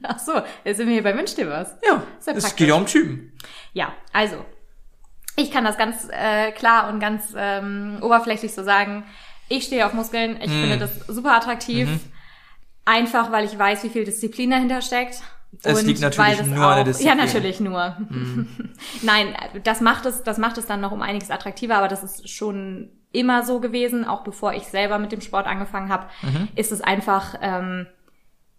[SPEAKER 2] Ach so, jetzt sind wir hier bei Wünsch dir was.
[SPEAKER 1] Ja,
[SPEAKER 2] Sehr
[SPEAKER 1] es geht ja um Typen.
[SPEAKER 2] Ja, also, ich kann das ganz äh, klar und ganz ähm, oberflächlich so sagen. Ich stehe auf Muskeln,
[SPEAKER 1] Mhm.
[SPEAKER 2] ich finde das super attraktiv. Einfach, weil ich weiß, wie viel Disziplin dahinter steckt.
[SPEAKER 1] Es
[SPEAKER 2] und
[SPEAKER 1] liegt natürlich
[SPEAKER 2] weil das
[SPEAKER 1] nur an der Disziplin. Mhm.
[SPEAKER 2] Ja, natürlich nur. Nein, das macht es, das macht es dann noch um einiges attraktiver, aber das ist schon immer so gewesen, auch bevor ich selber mit dem Sport angefangen habe,
[SPEAKER 1] Mhm.
[SPEAKER 2] ist es einfach, ähm,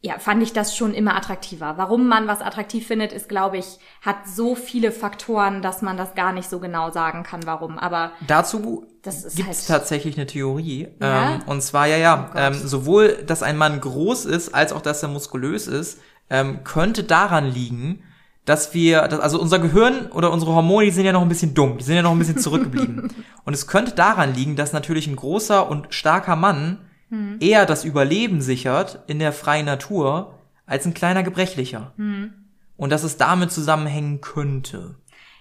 [SPEAKER 2] ja, fand ich das schon immer attraktiver. Warum man was attraktiv findet, ist, glaube ich, hat so viele Faktoren, dass man das gar nicht so genau sagen kann, warum. Aber
[SPEAKER 1] Dazu gibt es
[SPEAKER 2] halt-
[SPEAKER 1] tatsächlich eine Theorie.
[SPEAKER 2] Ja?
[SPEAKER 1] Ähm, und zwar, ja, ja,
[SPEAKER 2] Oh
[SPEAKER 1] ähm, sowohl, dass ein Mann groß ist, als auch, dass er muskulös ist, ähm, könnte daran liegen, dass wir, also unser Gehirn oder unsere Hormone, die sind ja noch ein bisschen dumm, die sind ja noch ein bisschen zurückgeblieben. und es könnte daran liegen, dass natürlich ein großer und starker Mann
[SPEAKER 2] Hm.
[SPEAKER 1] eher das Überleben sichert in der freien Natur als ein kleiner Gebrechlicher.
[SPEAKER 2] Hm.
[SPEAKER 1] Und dass es damit zusammenhängen könnte.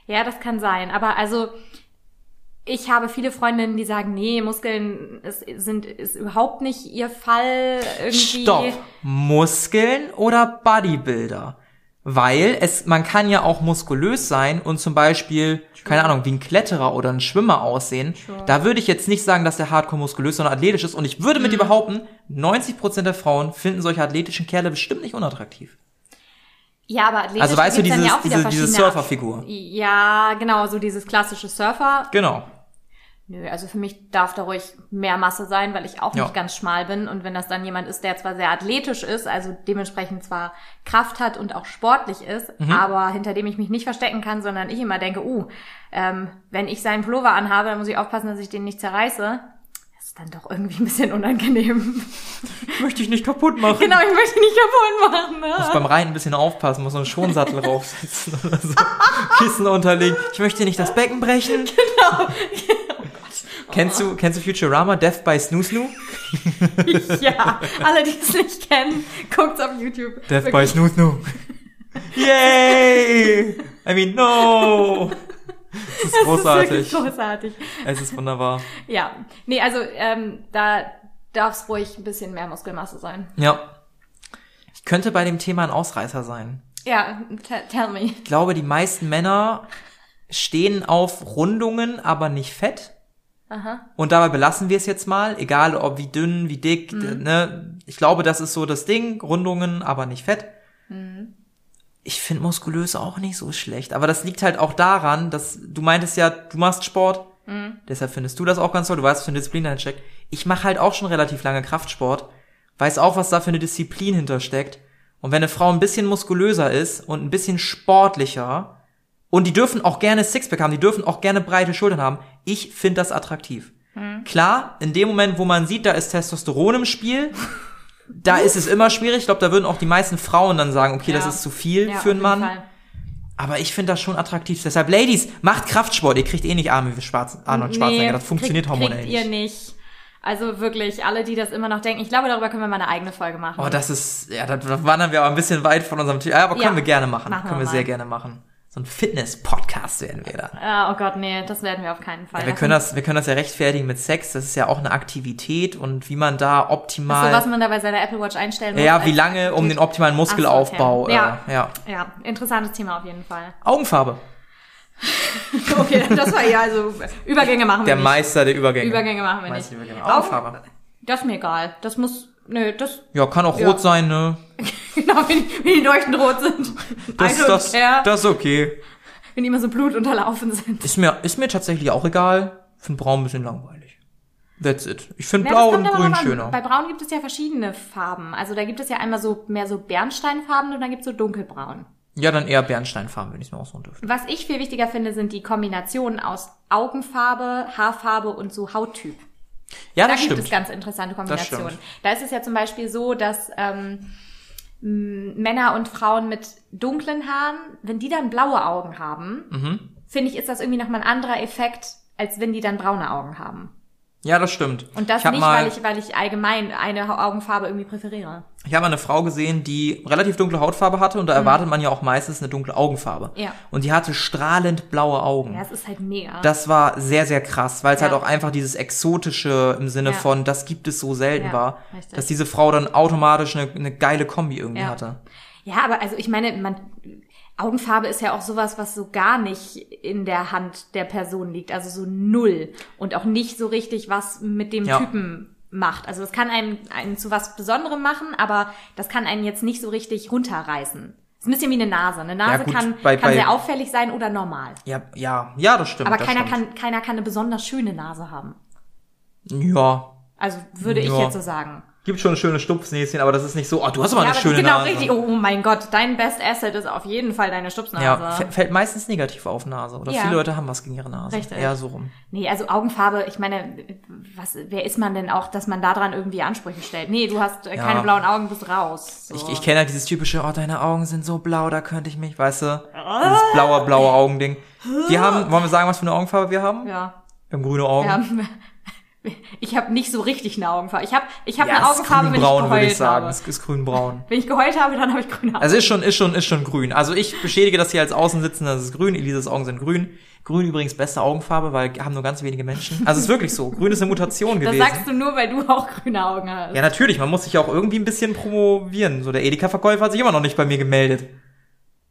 [SPEAKER 2] ja, das kann sein. Aber also, ich habe viele Freundinnen, die sagen, nee, Muskeln ist, sind, ist überhaupt nicht ihr Fall. Irgendwie.
[SPEAKER 1] Stopp. Muskeln oder Bodybuilder? Weil es, man kann ja auch muskulös sein und zum Beispiel, keine Ahnung, wie ein Kletterer oder ein Schwimmer aussehen. Da würde ich jetzt nicht sagen, dass der Hardcore muskulös, sondern athletisch ist. Und ich würde mit
[SPEAKER 2] Mhm.
[SPEAKER 1] dir behaupten, 90% der Frauen finden solche athletischen Kerle bestimmt nicht unattraktiv.
[SPEAKER 2] Ja, aber athletisch
[SPEAKER 1] Also weißt du, dieses-
[SPEAKER 2] ja
[SPEAKER 1] diese- diese Surferfigur.
[SPEAKER 2] Ja, genau, so dieses klassische Surfer.
[SPEAKER 1] Genau.
[SPEAKER 2] Nö, also für mich darf da ruhig mehr Masse sein, weil ich auch
[SPEAKER 1] Ja.
[SPEAKER 2] nicht ganz schmal bin. Und wenn das dann jemand ist, der zwar sehr athletisch ist, also dementsprechend zwar Kraft hat und auch sportlich ist,
[SPEAKER 1] Mhm.
[SPEAKER 2] aber hinter dem ich mich nicht verstecken kann, sondern ich immer denke, uh, ähm, wenn ich seinen Pullover anhabe, dann muss ich aufpassen, dass ich den nicht zerreiße. Das ist dann doch irgendwie ein bisschen unangenehm.
[SPEAKER 1] Möchte ich nicht kaputt machen.
[SPEAKER 2] genau, ich möchte nicht kaputt machen. Ne?
[SPEAKER 1] Muss beim Reiten ein bisschen aufpassen, muss so einen Schonsattel raufsetzen oder so. Kissen unterlegen. Ich möchte nicht das Becken brechen.
[SPEAKER 2] Genau.
[SPEAKER 1] Kennst du, kennst du Futurama, Death by Snoo Snoo?
[SPEAKER 2] ja, alle, die es nicht kennen, guckt's auf YouTube.
[SPEAKER 1] Death by
[SPEAKER 2] Wirklich.
[SPEAKER 1] Snoo Snoo. Yay! I mean, no! Das ist
[SPEAKER 2] Das ist
[SPEAKER 1] großartig.
[SPEAKER 2] wirklich großartig.
[SPEAKER 1] Es ist wunderbar.
[SPEAKER 2] Ja, nee, also ähm, da darf es ruhig ein bisschen mehr Muskelmasse sein.
[SPEAKER 1] Ja. Ich könnte bei dem Thema ein Ausreißer sein.
[SPEAKER 2] Ja, tell me.
[SPEAKER 1] Ich glaube, die meisten Männer stehen auf Rundungen, aber nicht fett.
[SPEAKER 2] Aha.
[SPEAKER 1] Und dabei belassen wir es jetzt mal, egal ob wie dünn, wie dick,
[SPEAKER 2] Mhm.
[SPEAKER 1] ne? Ich glaube, das ist so das Ding, Rundungen, aber nicht fett.
[SPEAKER 2] Mhm.
[SPEAKER 1] Ich finde muskulös auch nicht so schlecht, aber das liegt halt auch daran, dass du meintest ja, du machst Sport,
[SPEAKER 2] Mhm.
[SPEAKER 1] deshalb findest du das auch ganz toll, du weißt, was für eine Disziplin dahinter steckt. Ich mache halt auch schon relativ lange Kraftsport, weiß auch, was da für eine Disziplin hintersteckt. Und wenn eine Frau ein bisschen muskulöser ist und ein bisschen sportlicher, und die dürfen auch gerne Sixpack haben, die dürfen auch gerne breite Schultern haben. Ich finde das attraktiv. Klar, in dem Moment, wo man sieht, da ist Testosteron im Spiel, da ist es immer schwierig. Ich glaube, da würden auch die meisten Frauen dann sagen, okay, das
[SPEAKER 2] Ja.
[SPEAKER 1] ist zu viel
[SPEAKER 2] Ja,
[SPEAKER 1] für einen Mann.
[SPEAKER 2] Fall.
[SPEAKER 1] Aber ich finde das schon attraktiv. Deshalb, Ladies, macht Kraftsport. Ihr kriegt eh nicht Arme wie Schwarz, Arnold Schwarzenegger. das funktioniert
[SPEAKER 2] kriegt,
[SPEAKER 1] hormonell
[SPEAKER 2] kriegt ihr
[SPEAKER 1] nicht.
[SPEAKER 2] nicht. Also wirklich, alle, die das immer noch denken. Ich glaube, darüber können wir mal eine eigene Folge machen.
[SPEAKER 1] Oh, das ist, ja, da wandern wir aber ein bisschen weit von unserem Thema. Ja, aber können
[SPEAKER 2] Ja,
[SPEAKER 1] wir gerne machen.
[SPEAKER 2] machen wir
[SPEAKER 1] können wir
[SPEAKER 2] mal.
[SPEAKER 1] sehr gerne machen. So ein Fitness-Podcast werden wir da.
[SPEAKER 2] Ah, oh Gott, nee, das werden wir auf keinen Fall.
[SPEAKER 1] Ja, wir können das, wir können das ja rechtfertigen mit Sex. Das ist ja auch eine Aktivität und wie man da optimal.
[SPEAKER 2] so, was man da bei seiner Apple Watch einstellen muss.
[SPEAKER 1] ja, wie lange um den optimalen Muskelaufbau.
[SPEAKER 2] So, okay. Ja.
[SPEAKER 1] Äh, ja.
[SPEAKER 2] Ja, interessantes Thema auf jeden Fall.
[SPEAKER 1] Augenfarbe.
[SPEAKER 2] Okay, das war ja also Übergänge machen wir
[SPEAKER 1] Der
[SPEAKER 2] nicht.
[SPEAKER 1] Meister der Übergänge.
[SPEAKER 2] Übergänge machen wir
[SPEAKER 1] Meister
[SPEAKER 2] nicht.
[SPEAKER 1] der Übergänge. Augenfarbe.
[SPEAKER 2] Das ist mir egal. Das muss, nö, das,
[SPEAKER 1] Ja, kann auch
[SPEAKER 2] Ja.
[SPEAKER 1] rot sein, ne?
[SPEAKER 2] genau, wenn, wenn die leuchtend rot sind.
[SPEAKER 1] Das, das,
[SPEAKER 2] care.
[SPEAKER 1] das ist okay.
[SPEAKER 2] wenn die immer so blutunterlaufen sind.
[SPEAKER 1] Ist mir, ist mir tatsächlich auch egal. Find braun ein bisschen langweilig. That's it. Ich finde blau und grün schöner.
[SPEAKER 2] Bei Braun gibt es ja verschiedene Farben. Also da gibt es ja einmal so mehr so Bernsteinfarben und dann gibt es so dunkelbraun.
[SPEAKER 1] Ja, dann eher Bernsteinfarben, wenn ich es mir aussuchen dürfte.
[SPEAKER 2] Was ich viel wichtiger finde, sind die Kombinationen aus Augenfarbe, Haarfarbe und so Hauttyp.
[SPEAKER 1] Ja,
[SPEAKER 2] Da
[SPEAKER 1] das
[SPEAKER 2] gibt
[SPEAKER 1] stimmt.
[SPEAKER 2] es ganz interessante Kombinationen. Da ist es ja zum Beispiel so, dass ähm, Männer und Frauen mit dunklen Haaren, wenn die dann blaue Augen haben,
[SPEAKER 1] Mhm.
[SPEAKER 2] finde ich, ist das irgendwie nochmal ein anderer Effekt, als wenn die dann braune Augen haben.
[SPEAKER 1] Ja, das stimmt.
[SPEAKER 2] Und das nicht,
[SPEAKER 1] mal,
[SPEAKER 2] weil ich, weil ich allgemein eine Augenfarbe irgendwie präferiere.
[SPEAKER 1] Ich habe eine Frau gesehen, die relativ dunkle Hautfarbe hatte und da erwartet man ja auch meistens eine dunkle Augenfarbe.
[SPEAKER 2] Mhm. Ja.
[SPEAKER 1] Und die hatte strahlend blaue Augen.
[SPEAKER 2] Ja, es ist halt mega.
[SPEAKER 1] Das war sehr, sehr krass, weil es
[SPEAKER 2] Ja.
[SPEAKER 1] halt auch einfach dieses Exotische im Sinne
[SPEAKER 2] Ja.
[SPEAKER 1] von, das gibt es so selten
[SPEAKER 2] Ja,
[SPEAKER 1] war,
[SPEAKER 2] richtig.
[SPEAKER 1] dass diese Frau dann automatisch eine, eine geile Kombi irgendwie hatte.
[SPEAKER 2] Ja, aber also ich meine, man, Augenfarbe ist ja auch sowas, was so gar nicht in der Hand der Person liegt, also so null und auch nicht so richtig was mit dem
[SPEAKER 1] Ja.
[SPEAKER 2] Typen macht. Also das kann einen, einen zu was Besonderem machen, aber das kann einen jetzt nicht so richtig runterreißen. Ist ein bisschen wie eine Nase. Eine Nase
[SPEAKER 1] gut,
[SPEAKER 2] kann,
[SPEAKER 1] bei-
[SPEAKER 2] kann
[SPEAKER 1] bei-
[SPEAKER 2] sehr auffällig sein oder normal.
[SPEAKER 1] Ja, ja, ja, das stimmt.
[SPEAKER 2] Aber
[SPEAKER 1] das
[SPEAKER 2] keiner
[SPEAKER 1] stimmt.
[SPEAKER 2] kann, keiner kann eine besonders schöne Nase haben.
[SPEAKER 1] Ja.
[SPEAKER 2] Also würde ich
[SPEAKER 1] Ja.
[SPEAKER 2] jetzt so sagen.
[SPEAKER 1] Gibt schon schöne Stupsnäschen, aber das ist nicht so, oh, du hast aber
[SPEAKER 2] Ja,
[SPEAKER 1] eine
[SPEAKER 2] aber
[SPEAKER 1] schöne
[SPEAKER 2] genau
[SPEAKER 1] Nase.
[SPEAKER 2] richtig. Oh mein Gott, dein Best Asset ist auf jeden Fall deine Stupsnase.
[SPEAKER 1] Ja, fä- fällt meistens negativ auf Nase. Oder
[SPEAKER 2] Ja.
[SPEAKER 1] viele Leute haben was gegen ihre Nase.
[SPEAKER 2] Richtig.
[SPEAKER 1] Eher so rum.
[SPEAKER 2] Nee, also Augenfarbe, ich meine, was, wer ist man denn auch, dass man daran irgendwie Ansprüche stellt? Nee, du hast äh,
[SPEAKER 1] Ja.
[SPEAKER 2] keine blauen Augen, bist raus. So.
[SPEAKER 1] Ich, ich kenne halt dieses typische, oh, deine Augen sind so blau, da könnte ich mich, weißt du, dieses blaue, blaue Augending. Wir haben, wollen wir sagen, was für eine Augenfarbe wir haben?
[SPEAKER 2] ja.
[SPEAKER 1] Wir haben grüne Augen.
[SPEAKER 2] Wir haben, ich habe nicht so richtig eine Augenfarbe. Ich habe ich hab
[SPEAKER 1] Ja,
[SPEAKER 2] eine Augenfarbe, wenn ich
[SPEAKER 1] grünbraun, würde
[SPEAKER 2] geheult
[SPEAKER 1] ich sagen.
[SPEAKER 2] habe.
[SPEAKER 1] Es ist grünbraun.
[SPEAKER 2] Wenn ich geheult habe, dann habe ich grüne Augen.
[SPEAKER 1] Also ist schon, ist schon, ist schon grün. Also ich bestätige das hier als Außensitzender, das ist grün. Elisas Augen sind grün. Grün übrigens beste Augenfarbe, weil haben nur ganz wenige Menschen. Also es ist wirklich so. Grün ist eine Mutation
[SPEAKER 2] das
[SPEAKER 1] gewesen.
[SPEAKER 2] sagst du nur, weil du auch grüne Augen hast.
[SPEAKER 1] Ja, natürlich. Man muss sich auch irgendwie ein bisschen promovieren. So, der Edeka-Verkäufer hat sich immer noch nicht bei mir gemeldet,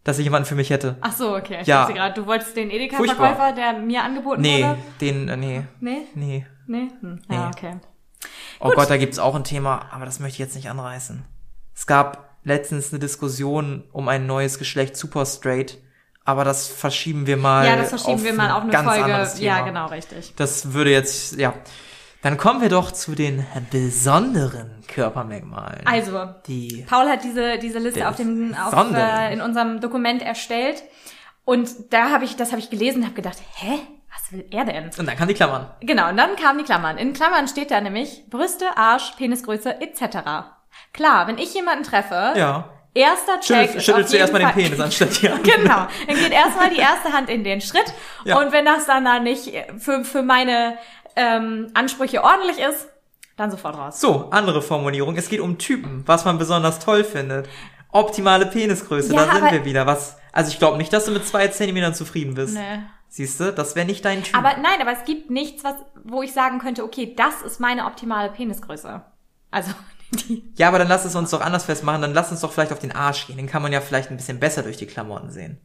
[SPEAKER 1] dass ich jemanden für mich hätte.
[SPEAKER 2] Ach so, okay. Ich
[SPEAKER 1] Ja.
[SPEAKER 2] gerade, du wolltest den. Edeka-Verkäufer, der mir angeboten
[SPEAKER 1] Nee,
[SPEAKER 2] wurde?
[SPEAKER 1] den, äh, nee,
[SPEAKER 2] Nee?
[SPEAKER 1] nee.
[SPEAKER 2] Nee? Hm. Ja,
[SPEAKER 1] Nee.
[SPEAKER 2] okay.
[SPEAKER 1] Oh Gott, da gibt's auch ein Thema, aber das möchte ich jetzt nicht anreißen. Es gab letztens eine Diskussion um ein neues Geschlecht Super Straight, aber das verschieben wir mal.
[SPEAKER 2] Ja, das verschieben wir mal auf eine
[SPEAKER 1] ganz
[SPEAKER 2] Folge. Ja, genau, richtig.
[SPEAKER 1] Das würde jetzt, ja. Dann kommen wir doch zu den besonderen Körpermerkmalen.
[SPEAKER 2] Also,
[SPEAKER 1] die
[SPEAKER 2] Paul hat diese, diese Liste auf dem, auf, äh, in unserem Dokument erstellt. Und da habe ich, das habe ich gelesen und habe gedacht, hä? Will er denn?
[SPEAKER 1] und dann kann die Klammern.
[SPEAKER 2] Genau, und dann kamen die Klammern. In Klammern steht da nämlich Brüste, Arsch, Penisgröße etc. Klar, wenn ich jemanden treffe,
[SPEAKER 1] Ja.
[SPEAKER 2] erster Check
[SPEAKER 1] Schüttel, schüttelst du erstmal den Penis anstatt hier.
[SPEAKER 2] Genau, dann geht erstmal die erste Hand in den Schritt.
[SPEAKER 1] Ja.
[SPEAKER 2] Und wenn das dann, dann nicht für, für meine ähm, Ansprüche ordentlich ist, dann sofort raus.
[SPEAKER 1] So, andere Formulierung. Es geht um Typen, was man besonders toll findet. Optimale Penisgröße,
[SPEAKER 2] Ja,
[SPEAKER 1] da sind wir wieder. Was? Also ich glaube nicht, dass du mit zwei Zentimetern zufrieden bist.
[SPEAKER 2] Nee.
[SPEAKER 1] Siehst du, das wäre nicht dein Typ.
[SPEAKER 2] Aber nein, aber es gibt nichts, was, wo ich sagen könnte, okay, das ist meine optimale Penisgröße. Also, die,
[SPEAKER 1] ja, aber dann lass es uns doch anders festmachen. Dann lass uns doch vielleicht auf den Arsch gehen. Den kann man ja vielleicht ein bisschen besser durch die Klamotten sehen.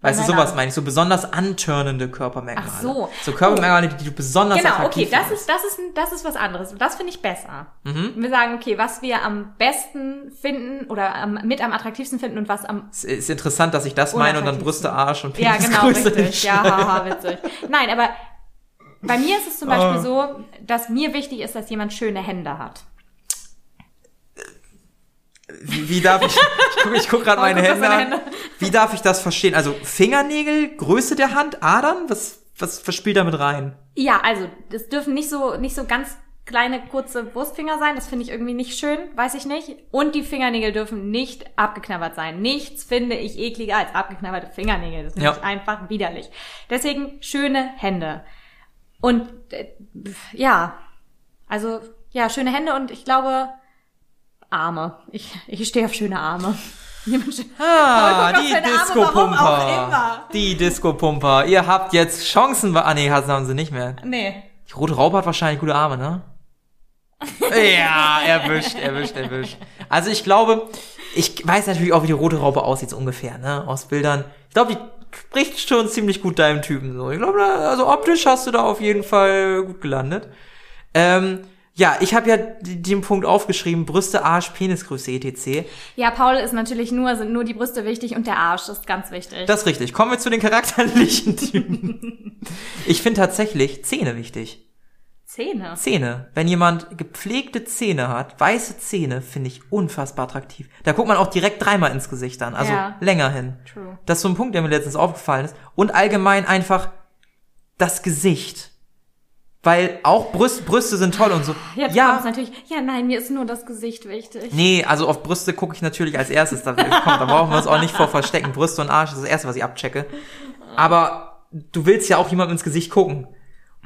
[SPEAKER 1] Weißt du, sowas meine ich. So besonders antörnende Körpermerkmale.
[SPEAKER 2] Ach so.
[SPEAKER 1] So Körpermerkmale, die du besonders
[SPEAKER 2] genau, okay, das
[SPEAKER 1] findest.
[SPEAKER 2] ist, das ist, das ist was anderes. Und das finde ich besser.
[SPEAKER 1] Mhm.
[SPEAKER 2] Wir sagen, okay, was wir am besten finden oder am, mit am attraktivsten finden und was am
[SPEAKER 1] Es ist interessant, dass ich das meine und dann Brüste, Arsch und
[SPEAKER 2] Ja, genau,
[SPEAKER 1] Penisgröße
[SPEAKER 2] richtig. Ja, haha, witzig. Nein, aber bei mir ist es zum Beispiel
[SPEAKER 1] Ah.
[SPEAKER 2] so, dass mir wichtig ist, dass jemand schöne Hände hat.
[SPEAKER 1] Wie, wie darf ich, ich gucke guck gerade
[SPEAKER 2] Oh,
[SPEAKER 1] meine Hände an.
[SPEAKER 2] Hände.
[SPEAKER 1] Wie darf ich das verstehen? Also Fingernägel, Größe der Hand, Adern? Was, was, was spielt da mit rein?
[SPEAKER 2] Ja, also das dürfen nicht so nicht so ganz kleine kurze Wurstfinger sein. Das finde ich irgendwie nicht schön, weiß ich nicht. Und die Fingernägel dürfen nicht abgeknabbert sein. Nichts finde ich ekliger als abgeknabberte Fingernägel. Das finde
[SPEAKER 1] Ja.
[SPEAKER 2] ich einfach widerlich. Deswegen schöne Hände. Und äh, ja, also ja, schöne Hände und ich glaube Arme. Ich, ich stehe auf schöne Arme.
[SPEAKER 1] Ah, die Disco-Pumper. Die Disco-Pumper. Ihr habt jetzt Chancen. Ah, nee, haben sie nicht mehr.
[SPEAKER 2] Nee.
[SPEAKER 1] Die rote Raupe hat wahrscheinlich gute Arme, ne? ja, erwischt, erwischt, erwischt. Also ich glaube, ich weiß natürlich auch, wie die rote Raupe aussieht, so ungefähr, ne? Aus Bildern. Ich glaube, die spricht schon ziemlich gut deinem Typen, so. Ich glaube, also optisch hast du da auf jeden Fall gut gelandet. Ähm, ja, ich habe ja den Punkt aufgeschrieben, Brüste, Arsch, Penisgröße, etc.
[SPEAKER 2] Ja, Paul ist natürlich nur, sind nur die Brüste wichtig und der Arsch ist ganz wichtig.
[SPEAKER 1] Das ist richtig. Kommen wir zu den charakterlichen Typen. ich finde tatsächlich Zähne wichtig.
[SPEAKER 2] Zähne.
[SPEAKER 1] Zähne. Wenn jemand gepflegte Zähne hat, weiße Zähne, finde ich unfassbar attraktiv. Da guckt man auch direkt dreimal ins Gesicht an, also
[SPEAKER 2] Ja.
[SPEAKER 1] länger hin.
[SPEAKER 2] True.
[SPEAKER 1] Das ist so ein Punkt, der mir letztens aufgefallen ist. Und allgemein einfach das Gesicht. Weil auch Brüste, Brüste sind toll und so.
[SPEAKER 2] Jetzt
[SPEAKER 1] ja,
[SPEAKER 2] kommt's natürlich, ja nein, mir ist nur das Gesicht wichtig.
[SPEAKER 1] Nee, also auf Brüste gucke ich natürlich als erstes. Da, kommt, da brauchen wir uns auch nicht vor verstecken. Brüste und Arsch ist das erste, was ich abchecke. Aber du willst ja auch jemandem ins Gesicht gucken.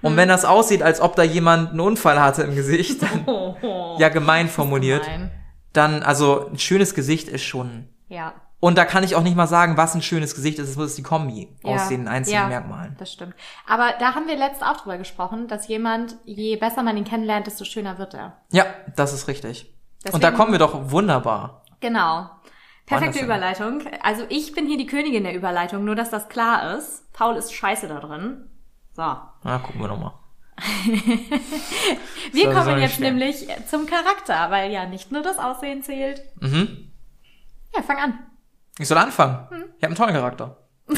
[SPEAKER 1] Und wenn das aussieht, als ob da jemand einen Unfall hatte im Gesicht, dann,
[SPEAKER 2] Oh, oh.
[SPEAKER 1] ja gemein formuliert,
[SPEAKER 2] Nein.
[SPEAKER 1] dann, also ein schönes Gesicht ist schon.
[SPEAKER 2] Ja.
[SPEAKER 1] Und da kann ich auch nicht mal sagen, was ein schönes Gesicht ist. Das ist die Kombi aus
[SPEAKER 2] ja.
[SPEAKER 1] den einzelnen
[SPEAKER 2] ja,
[SPEAKER 1] Merkmalen.
[SPEAKER 2] Das stimmt. Aber da haben wir letztens auch drüber gesprochen, dass jemand, je besser man ihn kennenlernt, desto schöner wird er.
[SPEAKER 1] Ja, das ist richtig.
[SPEAKER 2] Deswegen-
[SPEAKER 1] Und da kommen wir doch wunderbar.
[SPEAKER 2] Genau. Perfekte. Überleitung. Also ich bin hier die Königin der Überleitung, nur dass das klar ist. Paul ist scheiße da drin. So.
[SPEAKER 1] Na, gucken wir doch mal.
[SPEAKER 2] Wir kommen jetzt nämlich zum Charakter, weil ja nicht nur das Aussehen zählt.
[SPEAKER 1] Mhm.
[SPEAKER 2] Ja, fang an.
[SPEAKER 1] Ich soll anfangen.
[SPEAKER 2] Hm.
[SPEAKER 1] Ich habe einen tollen Charakter.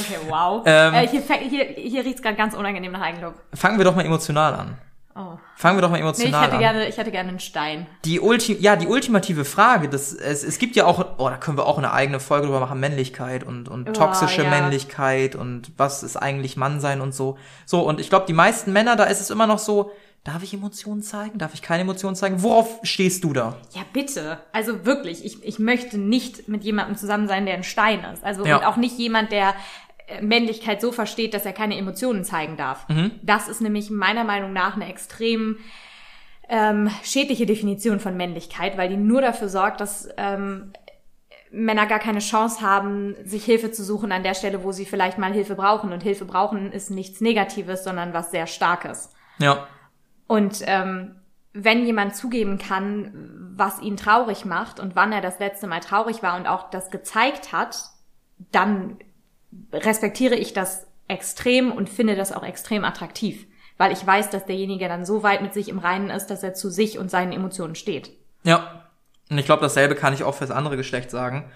[SPEAKER 2] Okay, wow.
[SPEAKER 1] Ähm.
[SPEAKER 2] äh, hier hier, hier riecht's gerade ganz unangenehm nach Eigenlob.
[SPEAKER 1] Fangen wir doch mal emotional an.
[SPEAKER 2] Oh.
[SPEAKER 1] Fangen wir doch mal
[SPEAKER 2] Nee, ich
[SPEAKER 1] emotional
[SPEAKER 2] hätte
[SPEAKER 1] an.
[SPEAKER 2] gerne, ich hätte gerne einen Stein.
[SPEAKER 1] Die Ulti ja, die ultimative Frage, das, es, es gibt ja auch, oh, da können wir auch eine eigene Folge drüber machen, Männlichkeit und, und
[SPEAKER 2] Oh,
[SPEAKER 1] toxische
[SPEAKER 2] ja.
[SPEAKER 1] Männlichkeit und was ist eigentlich Mann sein und so. So, und ich glaube, die meisten Männer, da ist es immer noch so, darf ich Emotionen zeigen? Darf ich keine Emotionen zeigen? Worauf stehst du da?
[SPEAKER 2] Ja, bitte. Also wirklich, ich, ich möchte nicht mit jemandem zusammen sein, der ein Stein ist. Also
[SPEAKER 1] Ja.
[SPEAKER 2] und auch nicht jemand, der Männlichkeit so versteht, dass er keine Emotionen zeigen darf.
[SPEAKER 1] Mhm.
[SPEAKER 2] Das ist nämlich meiner Meinung nach eine extrem ähm, schädliche Definition von Männlichkeit, weil die nur dafür sorgt, dass ähm, Männer gar keine Chance haben, sich Hilfe zu suchen an der Stelle, wo sie vielleicht mal Hilfe brauchen. Und Hilfe brauchen ist nichts Negatives, sondern was sehr Starkes.
[SPEAKER 1] Ja.
[SPEAKER 2] Und ähm, wenn jemand zugeben kann, was ihn traurig macht und wann er das letzte Mal traurig war und auch das gezeigt hat, dann respektiere ich das extrem und finde das auch extrem attraktiv, weil ich weiß, dass derjenige dann so weit mit sich im Reinen ist, dass er zu sich und seinen Emotionen steht.
[SPEAKER 1] Ja. Und ich glaube, dasselbe kann ich auch fürs andere Geschlecht sagen.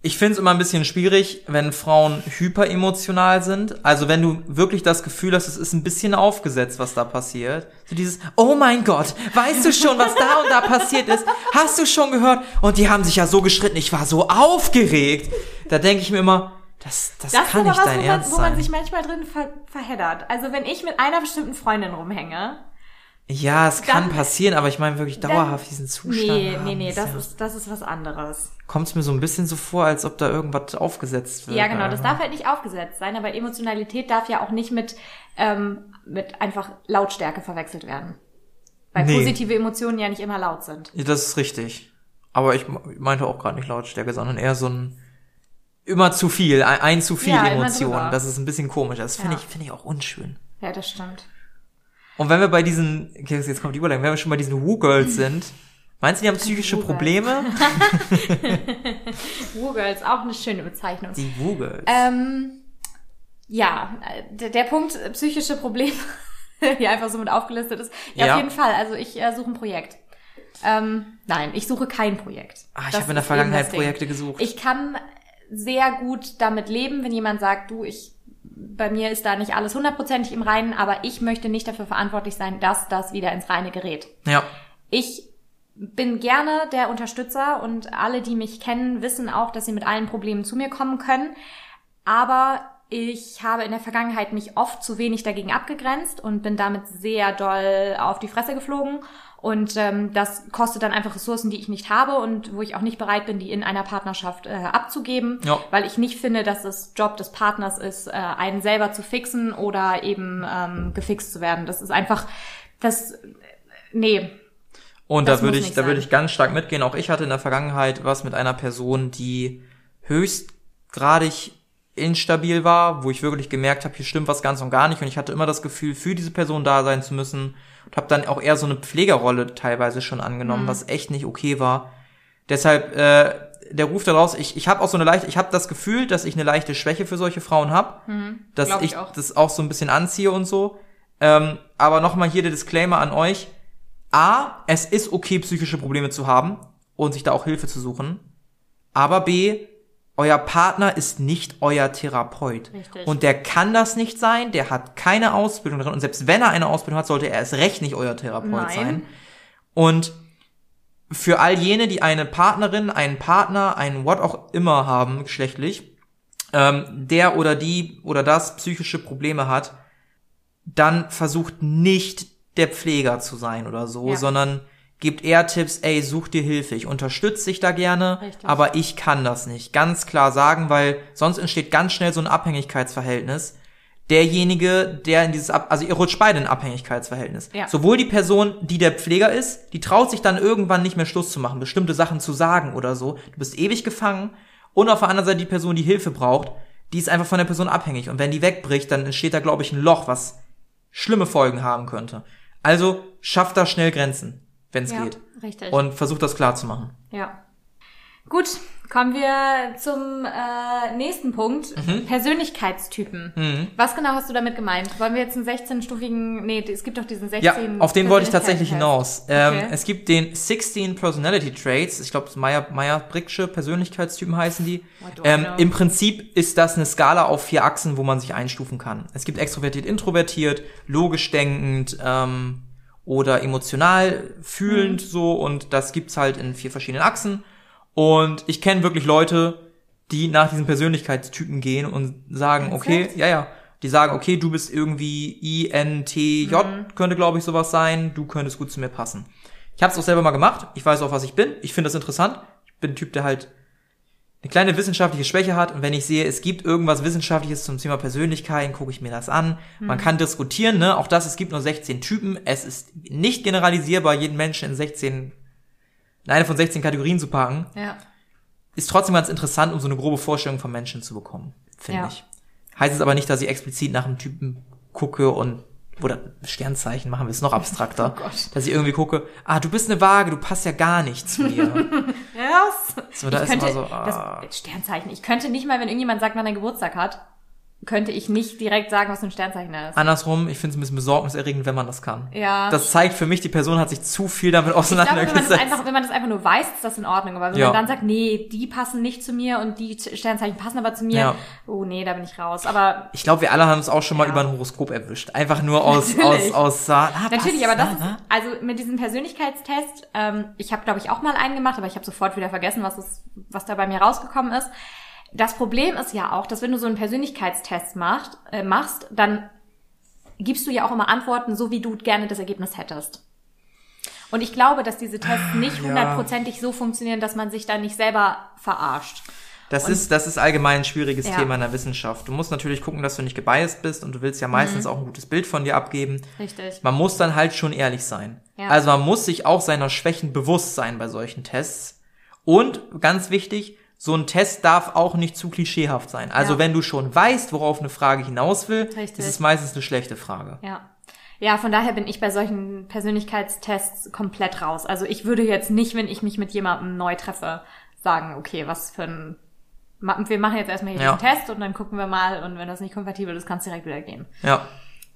[SPEAKER 1] Ich finde es immer ein bisschen schwierig, wenn Frauen hyperemotional sind. Also wenn du wirklich das Gefühl hast, es ist ein bisschen aufgesetzt, was da passiert. So dieses, oh mein Gott, weißt du schon, was da und da passiert ist? Hast du schon gehört? Und die haben sich ja so geschritten, ich war so aufgeregt. Da denke ich mir immer, das, das,
[SPEAKER 2] Das
[SPEAKER 1] kann nicht
[SPEAKER 2] was,
[SPEAKER 1] dein
[SPEAKER 2] wo man,
[SPEAKER 1] Ernst
[SPEAKER 2] wo man
[SPEAKER 1] sein.
[SPEAKER 2] sich manchmal drin ver verheddert. Also wenn ich mit einer bestimmten Freundin rumhänge,
[SPEAKER 1] Ja, es kann
[SPEAKER 2] Dann-
[SPEAKER 1] passieren, aber ich meine wirklich
[SPEAKER 2] dann-
[SPEAKER 1] dauerhaft diesen Zustand.
[SPEAKER 2] nee,
[SPEAKER 1] haben,
[SPEAKER 2] nee, nee, das
[SPEAKER 1] ja-
[SPEAKER 2] ist, das ist was anderes.
[SPEAKER 1] Kommt mir so ein bisschen so vor, als ob da irgendwas aufgesetzt wird.
[SPEAKER 2] Ja, genau, das darf halt nicht aufgesetzt sein, aber Emotionalität darf ja auch nicht mit, ähm, mit einfach Lautstärke verwechselt werden. Weil
[SPEAKER 1] Nee.
[SPEAKER 2] positive Emotionen ja nicht immer laut sind.
[SPEAKER 1] Ja, das ist richtig. Aber ich meinte auch gerade nicht Lautstärke, sondern eher so ein immer zu viel, ein, ein zu viel
[SPEAKER 2] Ja,
[SPEAKER 1] Emotionen. Das ist ein bisschen komisch. Das finde
[SPEAKER 2] Ja.
[SPEAKER 1] ich, finde ich auch unschön.
[SPEAKER 2] Ja, das stimmt.
[SPEAKER 1] Und wenn wir bei diesen, okay, jetzt kommt die Überlegung, wenn wir schon bei diesen Woo-Girls sind, meinst du, die haben psychische. Probleme?
[SPEAKER 2] Woo-Girls, auch eine schöne Bezeichnung.
[SPEAKER 1] Die Woo-Girls.
[SPEAKER 2] Ähm, ja, der, der Punkt äh, psychische Probleme, hier einfach so mit aufgelistet ist. Ja,
[SPEAKER 1] Ja.
[SPEAKER 2] auf jeden Fall. Also ich äh, suche ein Projekt. Ähm, nein, ich suche kein Projekt.
[SPEAKER 1] ah, ich habe in der Vergangenheit. Projekte gesucht.
[SPEAKER 2] Ich kann sehr gut damit leben, wenn jemand sagt, du, ich, bei mir ist da nicht alles hundertprozentig im Reinen, aber ich möchte nicht dafür verantwortlich sein, dass das wieder ins Reine gerät.
[SPEAKER 1] ja.
[SPEAKER 2] Ich bin gerne der Unterstützer und alle, die mich kennen, wissen auch, dass sie mit allen Problemen zu mir kommen können. Aber ich habe in der Vergangenheit mich oft zu wenig dagegen abgegrenzt und bin damit sehr doll auf die Fresse geflogen. Und ähm, das kostet dann einfach Ressourcen, die ich nicht habe und wo ich auch nicht bereit bin, die in einer Partnerschaft äh, abzugeben,
[SPEAKER 1] Ja.
[SPEAKER 2] weil ich nicht finde, dass es Job des Partners ist, äh, einen selber zu fixen oder eben ähm, gefixt zu werden. Das ist einfach, das, nee,
[SPEAKER 1] Und
[SPEAKER 2] Das
[SPEAKER 1] da würde ich, da würde ich ganz stark mitgehen. Auch ich hatte in der Vergangenheit was mit einer Person, die höchstgradig instabil war, wo ich wirklich gemerkt habe, hier stimmt was ganz und gar nicht. Und ich hatte immer das Gefühl, für diese Person da sein zu müssen. Und habe dann auch eher so eine Pflegerrolle teilweise schon angenommen, was echt nicht okay war. Deshalb äh, der Ruf daraus, ich, ich habe auch so eine leichte, ich habe das Gefühl, dass ich eine leichte Schwäche für solche Frauen habe, dass
[SPEAKER 2] glaub
[SPEAKER 1] ich,
[SPEAKER 2] ich auch.
[SPEAKER 1] das auch so ein bisschen anziehe und so. Ähm, aber nochmal hier der Disclaimer an euch. A, es ist okay, psychische Probleme zu haben und sich da auch Hilfe zu suchen. Aber B, euer Partner ist nicht euer Therapeut.
[SPEAKER 2] Richtig.
[SPEAKER 1] Und der kann das nicht sein, der hat keine Ausbildung drin. Und selbst wenn er eine Ausbildung hat, sollte er erst recht nicht euer Therapeut
[SPEAKER 2] Nein.
[SPEAKER 1] sein. Und für all jene, die eine Partnerin, einen Partner, einen what auch immer haben, geschlechtlich, ähm, der oder die oder das psychische Probleme hat, dann versucht nicht der Pfleger zu sein oder so,
[SPEAKER 2] Ja.
[SPEAKER 1] sondern gibt eher Tipps, ey, such dir Hilfe, ich unterstütze dich da gerne,
[SPEAKER 2] Richtig.
[SPEAKER 1] aber ich kann das nicht. Ganz klar sagen, weil sonst entsteht ganz schnell so ein Abhängigkeitsverhältnis. Derjenige, der in dieses, Ab also ihr rutscht beide in Abhängigkeitsverhältnis.
[SPEAKER 2] Ja.
[SPEAKER 1] Sowohl die Person, die der Pfleger ist, die traut sich dann irgendwann nicht mehr Schluss zu machen, bestimmte Sachen zu sagen oder so. Du bist ewig gefangen. Und auf der anderen Seite die Person, die Hilfe braucht, die ist einfach von der Person abhängig. Und wenn die wegbricht, dann entsteht da, glaube ich, ein Loch, was schlimme Folgen haben könnte. Also schafft da schnell Grenzen, wenn es
[SPEAKER 2] Ja,
[SPEAKER 1] geht.
[SPEAKER 2] richtig.
[SPEAKER 1] Und versucht das klar zu machen.
[SPEAKER 2] Ja. Gut, kommen wir zum äh, nächsten Punkt.
[SPEAKER 1] Mhm.
[SPEAKER 2] Persönlichkeitstypen. Was genau hast du damit gemeint? Wollen wir jetzt einen 16-stufigen, nee, es gibt doch diesen 16
[SPEAKER 1] Ja, auf den wollte ich tatsächlich hinaus. Ähm,
[SPEAKER 2] Okay.
[SPEAKER 1] Es gibt den 16 Personality Traits. Ich glaube, Meyer, Meyer Bricksche Persönlichkeitstypen heißen die.
[SPEAKER 2] I
[SPEAKER 1] Ähm? Im Prinzip ist das eine Skala auf vier Achsen, wo man sich einstufen kann. Es gibt extrovertiert, introvertiert, logisch denkend ähm, oder emotional fühlend
[SPEAKER 2] Mhm.
[SPEAKER 1] so. Und das gibt's halt in vier verschiedenen Achsen. Und ich kenne wirklich Leute, die nach diesen Persönlichkeitstypen gehen und sagen, okay,
[SPEAKER 2] Ernsthaft?
[SPEAKER 1] ja, ja, die sagen, okay, du bist irgendwie INTJ,
[SPEAKER 2] Mhm.
[SPEAKER 1] könnte glaube ich sowas sein, du könntest gut zu mir passen. Ich habe es auch selber mal gemacht, ich weiß auch, was ich bin, ich finde das interessant. Ich bin ein Typ, der halt eine kleine wissenschaftliche Schwäche hat und wenn ich sehe, es gibt irgendwas Wissenschaftliches zum Thema Persönlichkeiten, gucke ich mir das an. Man kann diskutieren, ne? Auch das, es gibt nur 16 Typen, es ist nicht generalisierbar, jeden Menschen in 16 in eine von 16 Kategorien zu packen
[SPEAKER 2] Ja.
[SPEAKER 1] ist trotzdem ganz interessant, um so eine grobe Vorstellung von Menschen zu bekommen, finde
[SPEAKER 2] Ja.
[SPEAKER 1] ich. Heißt es aber nicht, dass ich explizit nach einem Typen gucke und oder Sternzeichen machen wir es noch abstrakter,
[SPEAKER 2] Oh Gott.
[SPEAKER 1] dass ich irgendwie gucke, ah, du bist eine Waage, du passt ja gar nicht zu mir.
[SPEAKER 2] Yes.
[SPEAKER 1] So, da
[SPEAKER 2] ich
[SPEAKER 1] ist
[SPEAKER 2] könnte,
[SPEAKER 1] immer so, ah.
[SPEAKER 2] das Sternzeichen. Ich könnte nicht mal, wenn irgendjemand sagt, wann er Geburtstag hat, könnte ich nicht direkt sagen, was für ein Sternzeichen er ist.
[SPEAKER 1] Andersrum, ich finde es ein bisschen besorgniserregend, wenn man das kann.
[SPEAKER 2] Ja.
[SPEAKER 1] Das zeigt für mich, die Person hat sich zu viel damit
[SPEAKER 2] ich glaube, wenn man, das
[SPEAKER 1] auseinandergesetzt.
[SPEAKER 2] einfach, wenn man das einfach nur weiß, ist das in Ordnung. Aber wenn
[SPEAKER 1] Ja.
[SPEAKER 2] man dann sagt, nee, die passen nicht zu mir und die Sternzeichen passen aber zu mir,
[SPEAKER 1] Ja.
[SPEAKER 2] oh nee, da bin ich raus. Aber
[SPEAKER 1] ich glaube, wir alle haben uns auch schon mal
[SPEAKER 2] Ja.
[SPEAKER 1] über ein Horoskop erwischt. Einfach nur aus, aus,
[SPEAKER 2] Natürlich.
[SPEAKER 1] aus, ah,
[SPEAKER 2] Natürlich, aber das ist,
[SPEAKER 1] ah.
[SPEAKER 2] also mit diesem Persönlichkeitstest, ähm, ich habe, glaube ich, auch mal einen gemacht, aber ich habe sofort wieder vergessen, was, es, was da bei mir rausgekommen ist. Das Problem ist ja auch, dass wenn du so einen Persönlichkeitstest macht, äh, machst, dann gibst du ja auch immer Antworten, so wie du gerne das Ergebnis hättest. Und ich glaube, dass diese Tests nicht
[SPEAKER 1] ja.
[SPEAKER 2] hundertprozentig so funktionieren, dass man sich da nicht selber verarscht.
[SPEAKER 1] Das ist, das ist allgemein ein schwieriges
[SPEAKER 2] Ja.
[SPEAKER 1] Thema in der Wissenschaft. Du musst natürlich gucken, dass du nicht gebiased bist und du willst ja
[SPEAKER 2] Mhm.
[SPEAKER 1] meistens auch ein gutes Bild von dir abgeben.
[SPEAKER 2] Richtig.
[SPEAKER 1] Man muss dann halt schon ehrlich sein.
[SPEAKER 2] Ja.
[SPEAKER 1] Also man muss sich auch seiner Schwächen bewusst sein bei solchen Tests. Und ganz wichtig, so ein Test darf auch nicht zu klischeehaft sein. Also
[SPEAKER 2] Ja.
[SPEAKER 1] wenn du schon weißt, worauf eine Frage hinaus will,
[SPEAKER 2] Richtig.
[SPEAKER 1] ist es meistens eine schlechte Frage.
[SPEAKER 2] Ja. Ja, von daher bin ich bei solchen Persönlichkeitstests komplett raus. Also ich würde jetzt nicht, wenn ich mich mit jemandem neu treffe, sagen, okay, was für ein, wir machen jetzt erstmal hier
[SPEAKER 1] Ja.
[SPEAKER 2] diesen Test und dann gucken wir mal und wenn das nicht kompatibel ist, kann es direkt wieder gehen.
[SPEAKER 1] Ja.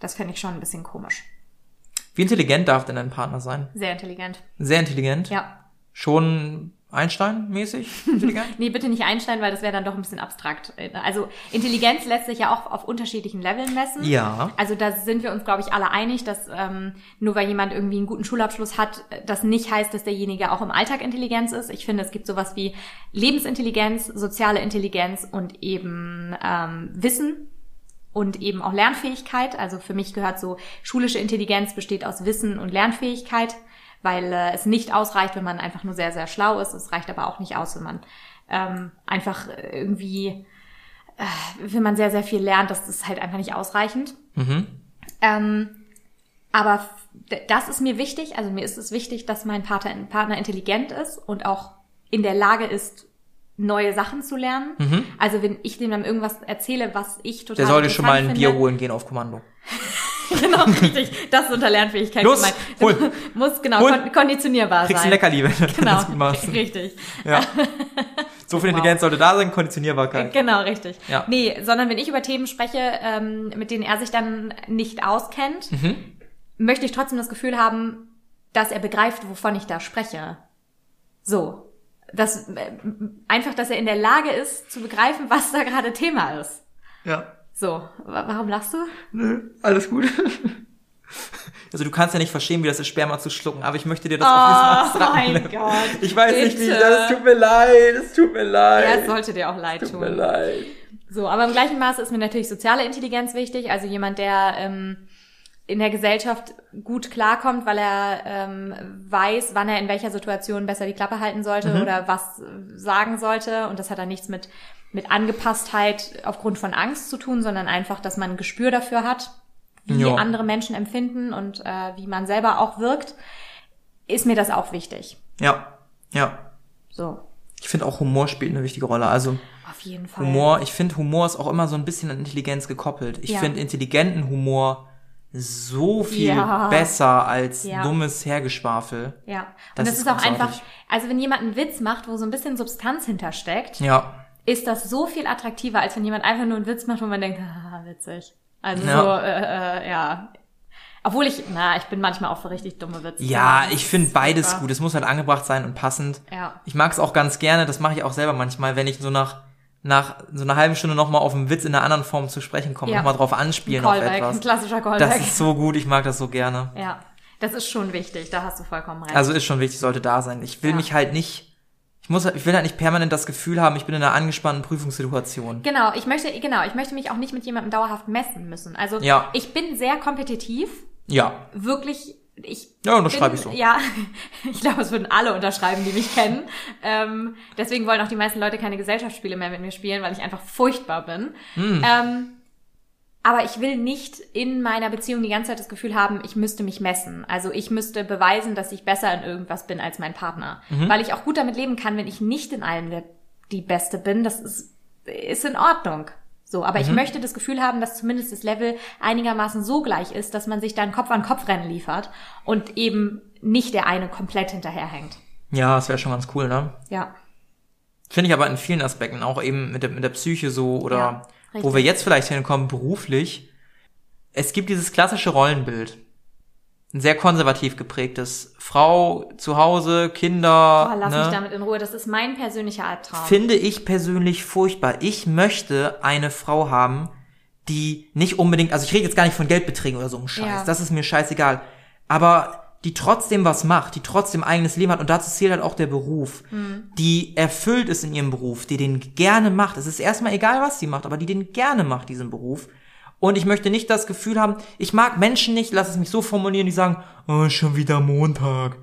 [SPEAKER 2] Das fände ich schon ein bisschen komisch.
[SPEAKER 1] Wie intelligent darf denn dein Partner sein?
[SPEAKER 2] Sehr intelligent.
[SPEAKER 1] Sehr intelligent?
[SPEAKER 2] Ja.
[SPEAKER 1] Schon Einstein-mäßig intelligent?
[SPEAKER 2] Nee, bitte nicht einsteigen, weil das wäre dann doch ein bisschen abstrakt. Also Intelligenz lässt sich ja auch auf unterschiedlichen Leveln messen.
[SPEAKER 1] ja.
[SPEAKER 2] Also da sind wir uns, glaube ich, alle einig, dass ähm, nur weil jemand irgendwie einen guten Schulabschluss hat, das nicht heißt, dass derjenige auch im Alltag Intelligenz ist. Ich finde, es gibt sowas wie Lebensintelligenz, soziale Intelligenz und eben ähm, Wissen und eben auch Lernfähigkeit. Also für mich gehört so, schulische Intelligenz besteht aus Wissen und Lernfähigkeit, weil äh, es nicht ausreicht, wenn man einfach nur sehr, sehr schlau ist. Es reicht aber auch nicht aus, wenn man ähm, einfach irgendwie, äh, wenn man sehr, sehr viel lernt, das ist halt einfach nicht ausreichend.
[SPEAKER 1] Mhm.
[SPEAKER 2] Ähm, aber das ist mir wichtig. Also mir ist es wichtig, dass mein Partner, Partner intelligent ist und auch in der Lage ist, neue Sachen zu lernen. Also wenn ich dem dann irgendwas erzähle, was ich total
[SPEAKER 1] Mhm. Der sollte schon mal ein
[SPEAKER 2] interessant
[SPEAKER 1] Bier
[SPEAKER 2] finde-
[SPEAKER 1] holen gehen auf Kommando.
[SPEAKER 2] genau, richtig. Das ist unter Lernfähigkeit
[SPEAKER 1] Los,
[SPEAKER 2] gemeint.
[SPEAKER 1] hol.
[SPEAKER 2] Muss genau
[SPEAKER 1] Hol.
[SPEAKER 2] kon konditionierbar
[SPEAKER 1] Kriegst ein
[SPEAKER 2] sein.
[SPEAKER 1] Leckerli, wenn du
[SPEAKER 2] Genau,
[SPEAKER 1] das gut machst.
[SPEAKER 2] richtig.
[SPEAKER 1] Ja. So viel Intelligenz sollte da sein, Konditionierbarkeit.
[SPEAKER 2] Genau, richtig.
[SPEAKER 1] Ja.
[SPEAKER 2] Nee, sondern wenn ich über Themen spreche, ähm, mit denen er sich dann nicht auskennt,
[SPEAKER 1] Mhm.
[SPEAKER 2] möchte ich trotzdem das Gefühl haben, dass er begreift, wovon ich da spreche. So. das, äh, einfach, dass er in der Lage ist, zu begreifen, was da gerade Thema ist.
[SPEAKER 1] Ja.
[SPEAKER 2] So, wa- warum lachst du?
[SPEAKER 1] Nö, alles gut. Also du kannst ja nicht verstehen, wie das ist, Sperma zu schlucken, aber ich möchte dir das
[SPEAKER 2] Oh,
[SPEAKER 1] auf jeden Fall
[SPEAKER 2] mein Gott.
[SPEAKER 1] Ich weiß nicht, wie
[SPEAKER 2] Bitte.
[SPEAKER 1] das tut mir leid, es tut mir leid.
[SPEAKER 2] Ja, es sollte dir auch leid
[SPEAKER 1] tut mir
[SPEAKER 2] tun.
[SPEAKER 1] leid.
[SPEAKER 2] So, aber im gleichen Maße ist mir natürlich soziale Intelligenz wichtig, also jemand, der ähm, in der Gesellschaft gut klarkommt, weil er ähm, weiß, wann er in welcher Situation besser die Klappe halten sollte
[SPEAKER 1] Mhm.
[SPEAKER 2] oder was äh, sagen sollte. Und das hat dann nichts mit, mit Angepasstheit aufgrund von Angst zu tun, sondern einfach, dass man ein Gespür dafür hat, wie
[SPEAKER 1] Ja.
[SPEAKER 2] andere Menschen empfinden und äh, wie man selber auch wirkt, ist mir das auch wichtig.
[SPEAKER 1] Ja, ja.
[SPEAKER 2] So,
[SPEAKER 1] Ich finde auch Humor spielt eine wichtige Rolle. Also
[SPEAKER 2] auf jeden Fall.
[SPEAKER 1] Humor, ich finde Humor ist auch immer so ein bisschen an Intelligenz gekoppelt. Ich
[SPEAKER 2] Ja.
[SPEAKER 1] finde intelligenten Humor so viel
[SPEAKER 2] Ja.
[SPEAKER 1] besser als
[SPEAKER 2] Ja.
[SPEAKER 1] dummes Hergeschwafel.
[SPEAKER 2] Ja, und
[SPEAKER 1] Das
[SPEAKER 2] das,
[SPEAKER 1] ist
[SPEAKER 2] ist, auch einfach, also wenn jemand einen Witz macht, wo so ein bisschen Substanz hintersteckt,
[SPEAKER 1] Ja,
[SPEAKER 2] ist das so viel attraktiver, als wenn jemand einfach nur einen Witz macht, wo man denkt, haha, witzig. Also
[SPEAKER 1] Ja.
[SPEAKER 2] so, äh, äh, ja. Obwohl ich, na, ich bin manchmal auch für richtig dumme Witze.
[SPEAKER 1] ja,
[SPEAKER 2] Das
[SPEAKER 1] ich finde beides
[SPEAKER 2] super.
[SPEAKER 1] gut. Es muss halt angebracht sein und passend.
[SPEAKER 2] Ja.
[SPEAKER 1] Ich mag es auch ganz gerne, das mache ich auch selber manchmal, wenn ich so nach nach so einer halben Stunde nochmal auf einen Witz in einer anderen Form zu sprechen komme,
[SPEAKER 2] Ja.
[SPEAKER 1] nochmal drauf anspielen auf
[SPEAKER 2] Callback, ein
[SPEAKER 1] etwas.
[SPEAKER 2] klassischer Callback.
[SPEAKER 1] Das ist so gut, ich mag das so gerne.
[SPEAKER 2] ja, das ist schon wichtig, da hast du vollkommen recht.
[SPEAKER 1] Also ist schon wichtig, sollte da sein. Ich will
[SPEAKER 2] Ja.
[SPEAKER 1] mich halt nicht, ich muss, ich will halt nicht permanent das Gefühl haben, ich bin in einer angespannten Prüfungssituation.
[SPEAKER 2] Genau, ich möchte, genau, ich möchte mich auch nicht mit jemandem dauerhaft messen müssen. Also
[SPEAKER 1] Ja.
[SPEAKER 2] ich bin sehr kompetitiv,
[SPEAKER 1] Ja,
[SPEAKER 2] wirklich, ich
[SPEAKER 1] Ja, unterschreibe
[SPEAKER 2] bin-
[SPEAKER 1] ich so.
[SPEAKER 2] Ja, ich glaube, es würden alle unterschreiben, die mich kennen. Ähm, deswegen wollen auch die meisten Leute keine Gesellschaftsspiele mehr mit mir spielen, weil ich einfach furchtbar bin.
[SPEAKER 1] Hm.
[SPEAKER 2] Ähm, aber ich will nicht in meiner Beziehung die ganze Zeit das Gefühl haben, ich müsste mich messen. Also ich müsste beweisen, dass ich besser in irgendwas bin als mein Partner.
[SPEAKER 1] Mhm.
[SPEAKER 2] Weil ich auch gut damit leben kann, wenn ich nicht in allem die Beste bin. Das ist, ist in Ordnung. So, aber
[SPEAKER 1] Mhm.
[SPEAKER 2] ich möchte das Gefühl haben, dass zumindest das Level einigermaßen so gleich ist, dass man sich dann Kopf an Kopf Rennen liefert und eben nicht der eine komplett hinterherhängt.
[SPEAKER 1] ja, das wäre schon ganz cool, ne?
[SPEAKER 2] Ja.
[SPEAKER 1] Finde ich aber in vielen Aspekten, auch eben mit der, mit der Psyche so oder
[SPEAKER 2] Ja,
[SPEAKER 1] wo wir jetzt vielleicht hinkommen, beruflich. Es gibt dieses klassische Rollenbild. Ein sehr konservativ geprägtes. Frau, zu Hause, Kinder.
[SPEAKER 2] Oh, lass
[SPEAKER 1] ne?
[SPEAKER 2] mich damit in Ruhe. Das ist mein persönlicher Albtraum.
[SPEAKER 1] Finde ich persönlich furchtbar. Ich möchte eine Frau haben, die nicht unbedingt, also ich rede jetzt gar nicht von Geldbeträgen oder so einem Scheiß,
[SPEAKER 2] Ja.
[SPEAKER 1] das ist mir scheißegal, aber die trotzdem was macht, die trotzdem eigenes Leben hat und dazu zählt halt auch der Beruf,
[SPEAKER 2] Mhm.
[SPEAKER 1] die erfüllt ist in ihrem Beruf, die den gerne macht. Es ist erstmal egal, was sie macht, aber die den gerne macht, diesen Beruf. Und ich möchte nicht das Gefühl haben, ich mag Menschen nicht, lass es mich so formulieren, die sagen, oh, schon wieder Montag.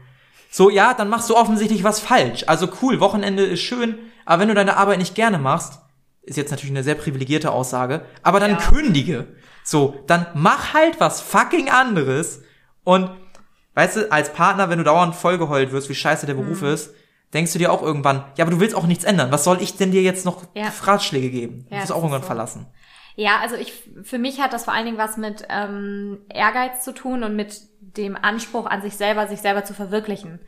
[SPEAKER 1] So, ja, dann machst du offensichtlich was falsch. Also cool, Wochenende ist schön, aber wenn du deine Arbeit nicht gerne machst, ist jetzt natürlich eine sehr privilegierte Aussage, aber dann
[SPEAKER 2] Ja.
[SPEAKER 1] kündige. So, dann mach halt was fucking anderes und weißt du, als Partner, wenn du dauernd vollgeheult wirst, wie scheiße der Beruf
[SPEAKER 2] Mhm.
[SPEAKER 1] ist, denkst du dir auch irgendwann, ja, aber du willst auch nichts ändern. Was soll ich denn dir jetzt noch
[SPEAKER 2] Ja.
[SPEAKER 1] Ratschläge geben? Du
[SPEAKER 2] Ja,
[SPEAKER 1] wirst auch irgendwann
[SPEAKER 2] so.
[SPEAKER 1] verlassen.
[SPEAKER 2] Ja, also ich, für mich hat das vor allen Dingen was mit ähm, Ehrgeiz zu tun und mit dem Anspruch an sich selber, sich selber zu verwirklichen.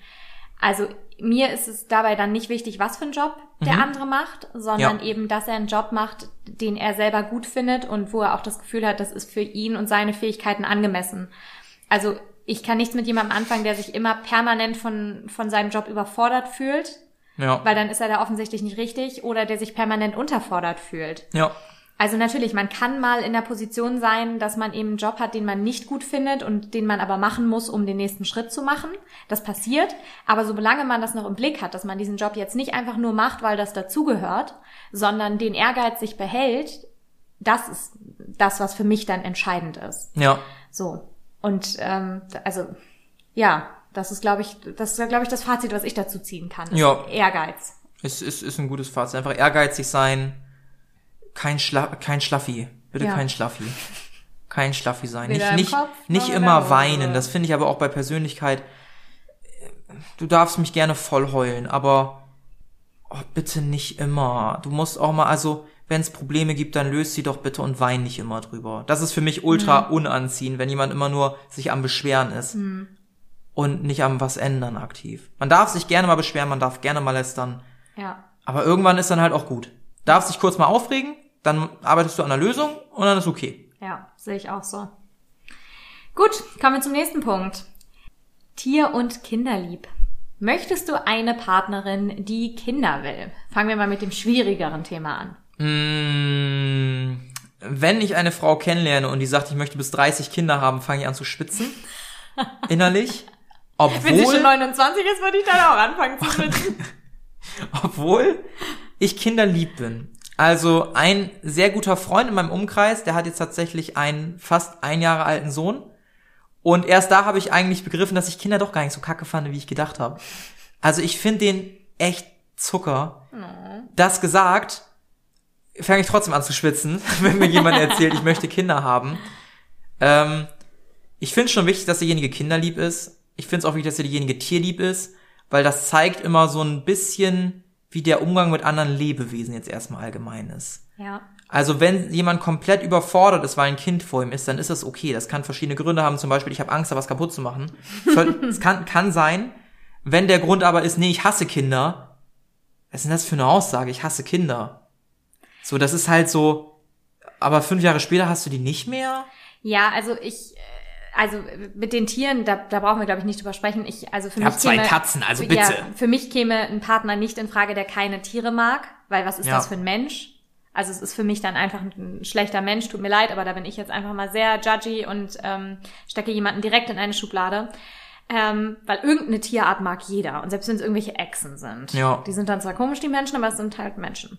[SPEAKER 2] Also mir ist es dabei dann nicht wichtig, was für einen Job der andere macht, sondern
[SPEAKER 1] Ja.
[SPEAKER 2] eben, dass er einen Job macht, den er selber gut findet und wo er auch das Gefühl hat, das ist für ihn und seine Fähigkeiten angemessen. Also ich kann nichts mit jemandem anfangen, der sich immer permanent von, von seinem Job überfordert fühlt,
[SPEAKER 1] Ja.
[SPEAKER 2] weil dann ist er da offensichtlich nicht richtig, oder der sich permanent unterfordert fühlt.
[SPEAKER 1] Ja.
[SPEAKER 2] Also natürlich, man kann mal in der Position sein, dass man eben einen Job hat, den man nicht gut findet und den man aber machen muss, um den nächsten Schritt zu machen. Das passiert. Aber solange man das noch im Blick hat, dass man diesen Job jetzt nicht einfach nur macht, weil das dazugehört, sondern den Ehrgeiz sich behält, das ist das, was für mich dann entscheidend ist.
[SPEAKER 1] Ja.
[SPEAKER 2] So. Und ähm, also ja, das ist, glaube ich, das ist, glaube ich, das Fazit, was ich dazu ziehen kann. ist
[SPEAKER 1] Ja.
[SPEAKER 2] Ehrgeiz.
[SPEAKER 1] Es ist, ist ein gutes Fazit. Einfach ehrgeizig sein. Kein, Schla kein Schlaffi. Bitte
[SPEAKER 2] Ja.
[SPEAKER 1] kein Schlaffi. Kein Schlaffi sein.
[SPEAKER 2] Weder
[SPEAKER 1] Nicht, nicht,
[SPEAKER 2] Kopf
[SPEAKER 1] nicht immer weinen. Das finde ich aber auch bei Persönlichkeit. Du darfst mich gerne voll heulen, aber oh, bitte nicht immer. Du musst auch mal, also, wenn es Probleme gibt, dann löst sie doch bitte und wein nicht immer drüber. Das ist für mich ultra
[SPEAKER 2] Mhm.
[SPEAKER 1] unanziehend, wenn jemand immer nur sich am Beschweren ist. Und nicht am was ändern aktiv. Man darf sich gerne mal beschweren, man darf gerne mal lästern.
[SPEAKER 2] Ja.
[SPEAKER 1] Aber irgendwann ist dann halt auch gut. Darfst dich kurz mal aufregen, dann arbeitest du an der Lösung und dann ist okay.
[SPEAKER 2] Ja, sehe ich auch so. Gut, kommen wir zum nächsten Punkt. Tier- und Kinderlieb. Möchtest du eine Partnerin, die Kinder will? Fangen wir mal mit dem schwierigeren Thema an.
[SPEAKER 1] Mm, wenn ich eine Frau kennenlerne und die sagt, ich möchte bis 30 Kinder haben, fange ich an zu spitzen. Innerlich. Obwohl,
[SPEAKER 2] Wenn sie schon 29 ist, würde ich dann auch anfangen zu schwitzen.
[SPEAKER 1] obwohl ich kinderlieb bin. Also ein sehr guter Freund in meinem Umkreis, der hat jetzt tatsächlich einen fast ein Jahre alten Sohn. Und erst da habe ich eigentlich begriffen, dass ich Kinder doch gar nicht so kacke fand, wie ich gedacht habe. Also ich finde den echt Zucker. Das gesagt, fange ich trotzdem an zu schwitzen, wenn mir jemand erzählt, ich möchte Kinder haben. Ähm, ich finde es schon wichtig, dass derjenige kinderlieb ist. Ich finde es auch wichtig, dass derjenige tierlieb ist, weil das zeigt immer so ein bisschen, wie der Umgang mit anderen Lebewesen jetzt erstmal allgemein ist.
[SPEAKER 2] Ja.
[SPEAKER 1] Also wenn jemand komplett überfordert ist, weil ein Kind vor ihm ist, dann ist das okay. Das kann verschiedene Gründe haben. Zum Beispiel, ich habe Angst, da was kaputt zu machen. Es kann, kann sein. Wenn der Grund aber ist, nee, ich hasse Kinder. Was ist denn das für eine Aussage? Ich hasse Kinder. So, das ist halt so. Aber fünf Jahre später hast du die nicht mehr?
[SPEAKER 2] Ja, also ich, äh, also mit den Tieren, da, da brauchen wir, glaube ich, nicht drüber sprechen. Ich, also für
[SPEAKER 1] Ich
[SPEAKER 2] mich
[SPEAKER 1] hab zwei
[SPEAKER 2] käme,
[SPEAKER 1] Katzen, also
[SPEAKER 2] Ja,
[SPEAKER 1] bitte.
[SPEAKER 2] für mich käme ein Partner nicht in Frage, der keine Tiere mag, weil was ist
[SPEAKER 1] Ja.
[SPEAKER 2] das für ein Mensch? Also es ist für mich dann einfach ein schlechter Mensch, tut mir leid, aber da bin ich jetzt einfach mal sehr judgy und ähm, stecke jemanden direkt in eine Schublade. Ähm, weil irgendeine Tierart mag jeder. Und selbst wenn es irgendwelche Echsen sind.
[SPEAKER 1] Ja.
[SPEAKER 2] Die sind dann zwar komisch, die Menschen, aber es sind halt Menschen.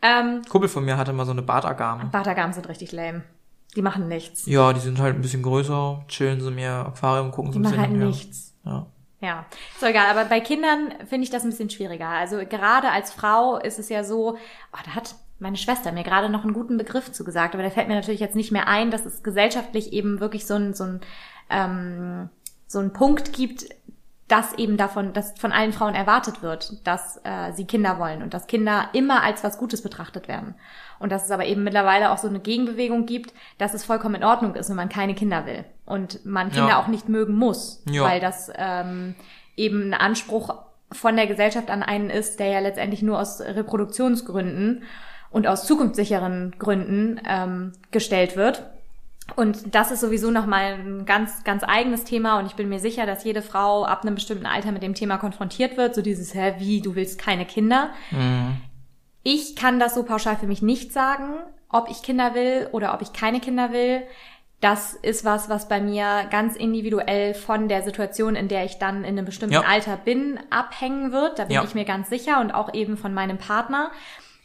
[SPEAKER 2] Ähm,
[SPEAKER 1] Kumpel von mir hatte mal so eine Bartagame.
[SPEAKER 2] Bartagamen sind richtig lame. Die machen nichts.
[SPEAKER 1] Ja, die sind halt ein bisschen größer, chillen so mehr Aquarium, gucken so
[SPEAKER 2] Die
[SPEAKER 1] ein
[SPEAKER 2] machen
[SPEAKER 1] bisschen
[SPEAKER 2] halt
[SPEAKER 1] hin und
[SPEAKER 2] nichts.
[SPEAKER 1] Ja.
[SPEAKER 2] Ja, ist doch egal. Aber bei Kindern finde ich das ein bisschen schwieriger. Also gerade als Frau ist es ja so, oh, da hat meine Schwester mir gerade noch einen guten Begriff zugesagt, aber der fällt mir natürlich jetzt nicht mehr ein, dass es gesellschaftlich eben wirklich so ein, so ein, ähm, so ein Punkt gibt, dass eben davon, dass von allen Frauen erwartet wird, dass äh, sie Kinder wollen und dass Kinder immer als was Gutes betrachtet werden. Und dass es aber eben mittlerweile auch so eine Gegenbewegung gibt, dass es vollkommen in Ordnung ist, wenn man keine Kinder will und man Kinder
[SPEAKER 1] Ja.
[SPEAKER 2] auch nicht mögen muss,
[SPEAKER 1] Ja.
[SPEAKER 2] weil das ähm, eben ein Anspruch von der Gesellschaft an einen ist, der ja letztendlich nur aus Reproduktionsgründen und aus zukunftssicheren Gründen ähm, gestellt wird. Und das ist sowieso nochmal ein ganz, ganz eigenes Thema und ich bin mir sicher, dass jede Frau ab einem bestimmten Alter mit dem Thema konfrontiert wird. So dieses, hä, wie, du willst keine Kinder. Ich kann das so pauschal für mich nicht sagen, ob ich Kinder will oder ob ich keine Kinder will. Das ist was, was bei mir ganz individuell von der Situation, in der ich dann in einem bestimmten
[SPEAKER 1] Ja.
[SPEAKER 2] Alter bin, abhängen wird. Da bin
[SPEAKER 1] Ja.
[SPEAKER 2] ich mir ganz sicher und auch eben von meinem Partner.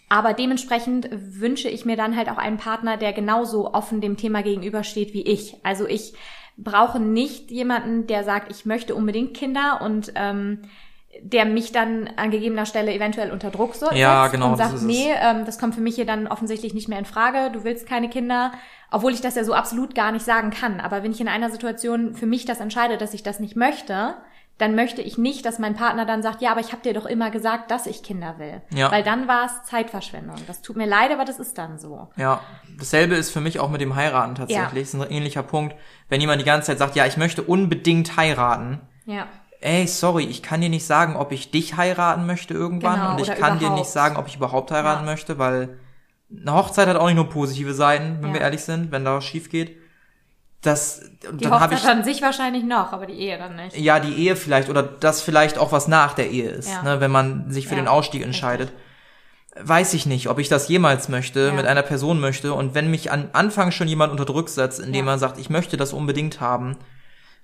[SPEAKER 2] Aber dementsprechend wünsche ich mir dann halt auch einen Partner, der genauso offen dem Thema gegenübersteht wie ich. Also ich brauche nicht jemanden, der sagt, ich möchte unbedingt Kinder und ähm, der mich dann an gegebener Stelle eventuell unter Druck so
[SPEAKER 1] Ja,
[SPEAKER 2] setzt
[SPEAKER 1] genau,
[SPEAKER 2] und
[SPEAKER 1] das
[SPEAKER 2] sagt, nee, ähm, das kommt für mich hier dann offensichtlich nicht mehr in Frage, du willst keine Kinder, obwohl ich das ja so absolut gar nicht sagen kann. Aber wenn ich in einer Situation für mich das entscheide, dass ich das nicht möchte, dann möchte ich nicht, dass mein Partner dann sagt, ja, aber ich habe dir doch immer gesagt, dass ich Kinder will.
[SPEAKER 1] Ja.
[SPEAKER 2] Weil dann war es Zeitverschwendung. Das tut mir leid, aber das ist dann so.
[SPEAKER 1] Ja, dasselbe ist für mich auch mit dem Heiraten tatsächlich. Ist ein ähnlicher Punkt. Wenn jemand die ganze Zeit sagt, ja, ich möchte unbedingt heiraten.
[SPEAKER 2] Ja.
[SPEAKER 1] Ey, sorry, ich kann dir nicht sagen, ob ich dich heiraten möchte irgendwann
[SPEAKER 2] Genau,
[SPEAKER 1] und ich kann dir
[SPEAKER 2] überhaupt.
[SPEAKER 1] nicht sagen, ob ich überhaupt heiraten
[SPEAKER 2] Ja.
[SPEAKER 1] möchte, weil eine Hochzeit hat auch nicht nur positive Seiten, wenn
[SPEAKER 2] Ja.
[SPEAKER 1] wir ehrlich sind, wenn da was schief geht. Das, und
[SPEAKER 2] Die
[SPEAKER 1] dann
[SPEAKER 2] Hochzeit
[SPEAKER 1] ich
[SPEAKER 2] an sich wahrscheinlich noch, aber die Ehe dann nicht.
[SPEAKER 1] ja die Ehe vielleicht oder das vielleicht auch was nach der Ehe ist,
[SPEAKER 2] Ja.
[SPEAKER 1] ne, wenn man sich für den Ausstieg entscheidet. Weiß ich nicht, ob ich das jemals möchte,
[SPEAKER 2] Ja.
[SPEAKER 1] mit einer Person möchte. Und wenn mich an Anfang schon jemand unter Druck setzt, indem
[SPEAKER 2] Ja.
[SPEAKER 1] er sagt, ich möchte das unbedingt haben,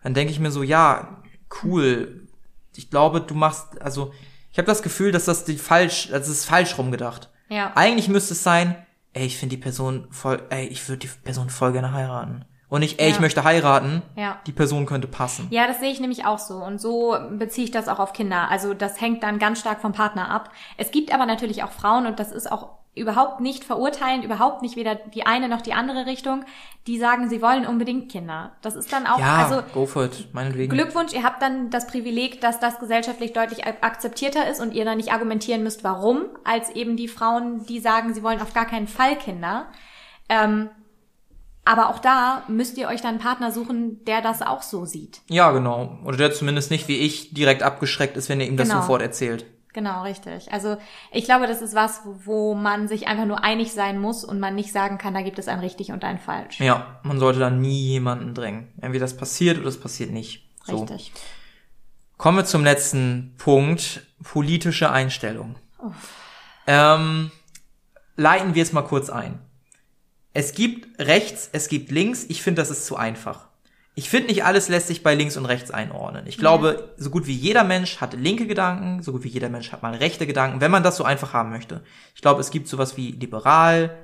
[SPEAKER 1] dann denke ich mir so, ja, cool. Ich glaube, du machst, also ich habe das Gefühl, dass das die falsch, das ist falsch rumgedacht.
[SPEAKER 2] Ja.
[SPEAKER 1] Eigentlich müsste es sein, ey, ich finde die Person voll, ey, ich würde die Person voll gerne heiraten. Und nicht, ey, ich
[SPEAKER 2] Ja.
[SPEAKER 1] möchte heiraten,
[SPEAKER 2] Ja.
[SPEAKER 1] die Person könnte passen.
[SPEAKER 2] Ja, das sehe ich nämlich auch so. Und so beziehe ich das auch auf Kinder. Also das hängt dann ganz stark vom Partner ab. Es gibt aber natürlich auch Frauen, und das ist auch überhaupt nicht verurteilen, überhaupt nicht weder die eine noch die andere Richtung, die sagen, sie wollen unbedingt Kinder. Das ist dann auch,
[SPEAKER 1] Ja,
[SPEAKER 2] also
[SPEAKER 1] go for it, meinetwegen.
[SPEAKER 2] Glückwunsch, ihr habt dann das Privileg, dass das gesellschaftlich deutlich ak- akzeptierter ist und ihr dann nicht argumentieren müsst, warum, als eben die Frauen, die sagen, sie wollen auf gar keinen Fall Kinder. Ähm, aber auch da müsst ihr euch dann einen Partner suchen, der das auch so sieht.
[SPEAKER 1] Ja, genau. Oder der zumindest nicht wie ich direkt abgeschreckt ist, wenn ihr ihm das
[SPEAKER 2] Genau.
[SPEAKER 1] sofort erzählt.
[SPEAKER 2] Genau, richtig. Also ich glaube, das ist was, wo- man sich einfach nur einig sein muss und man nicht sagen kann, da gibt es ein richtig und ein falsch.
[SPEAKER 1] Ja, man sollte da nie jemanden drängen. Entweder das passiert oder das passiert nicht. So.
[SPEAKER 2] Richtig.
[SPEAKER 1] Kommen wir zum letzten Punkt, politische Einstellung. Ähm, leiten wir es mal kurz ein. Es gibt rechts, es gibt links. Ich finde, das ist zu einfach. Ich finde, nicht alles lässt sich bei links und rechts einordnen. Ich glaube, so gut wie jeder Mensch hat linke Gedanken, so gut wie jeder Mensch hat mal rechte Gedanken, wenn man das so einfach haben möchte. Ich glaube, es gibt sowas wie liberal,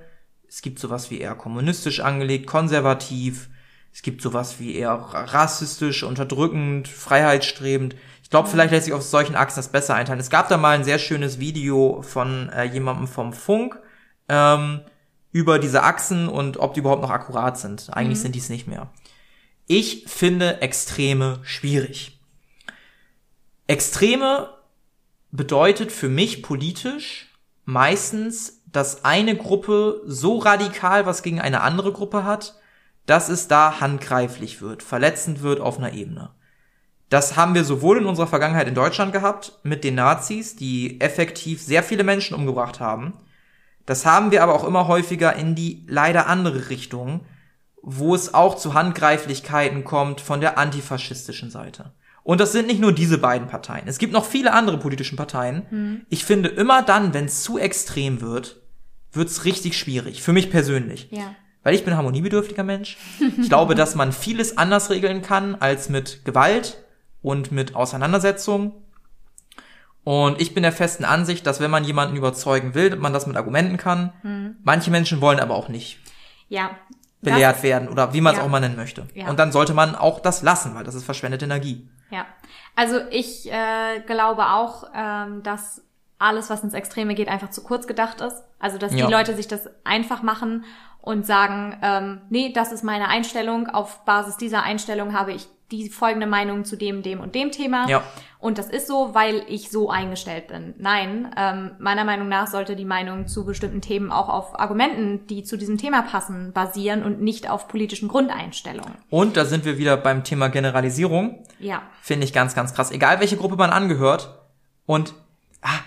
[SPEAKER 1] es gibt sowas wie eher kommunistisch angelegt, konservativ, es gibt sowas wie eher rassistisch, unterdrückend, freiheitsstrebend. Ich glaube, vielleicht lässt sich auf solchen Achsen das besser einteilen. Es gab da mal ein sehr schönes Video von äh, jemandem vom Funk ähm, über diese Achsen und ob die überhaupt noch akkurat sind. Eigentlich sind die es nicht mehr. Ich finde Extreme schwierig. Extreme bedeutet für mich politisch meistens, dass eine Gruppe so radikal was gegen eine andere Gruppe hat, dass es da handgreiflich wird, verletzend wird auf einer Ebene. Das haben wir sowohl in unserer Vergangenheit in Deutschland gehabt mit den Nazis, die effektiv sehr viele Menschen umgebracht haben. Das haben wir aber auch immer häufiger in die leider andere Richtung, wo es auch zu Handgreiflichkeiten kommt von der antifaschistischen Seite. Und das sind nicht nur diese beiden Parteien. Es gibt noch viele andere politische Parteien. Ich finde immer dann, wenn es zu extrem wird, wird's richtig schwierig. Für mich persönlich.
[SPEAKER 2] Ja.
[SPEAKER 1] Weil ich bin harmoniebedürftiger Mensch. Ich glaube, dass man vieles anders regeln kann als mit Gewalt und mit Auseinandersetzung. Und ich bin der festen Ansicht, dass wenn man jemanden überzeugen will, man das mit Argumenten kann. Manche Menschen wollen aber auch nicht
[SPEAKER 2] Ja.
[SPEAKER 1] Belehrt
[SPEAKER 2] Das-
[SPEAKER 1] werden oder wie man es
[SPEAKER 2] Ja.
[SPEAKER 1] auch mal nennen möchte.
[SPEAKER 2] Ja.
[SPEAKER 1] Und dann sollte man auch das lassen, weil das ist verschwendete Energie.
[SPEAKER 2] Ja, also ich äh, glaube auch, ähm, dass alles, was ins Extreme geht, einfach zu kurz gedacht ist. Also dass
[SPEAKER 1] Ja.
[SPEAKER 2] die Leute sich das einfach machen und sagen, ähm, nee, das ist meine Einstellung. Auf Basis dieser Einstellung habe ich die folgende Meinung zu dem, dem und dem Thema.
[SPEAKER 1] Ja.
[SPEAKER 2] Und das ist so, weil ich so eingestellt bin. Nein, ähm, meiner Meinung nach sollte die Meinung zu bestimmten Themen auch auf Argumenten, die zu diesem Thema passen, basieren und nicht auf politischen Grundeinstellungen.
[SPEAKER 1] Und da sind wir wieder beim Thema Generalisierung.
[SPEAKER 2] Ja.
[SPEAKER 1] Finde ich ganz, ganz krass. Egal welche Gruppe man angehört. Und ah,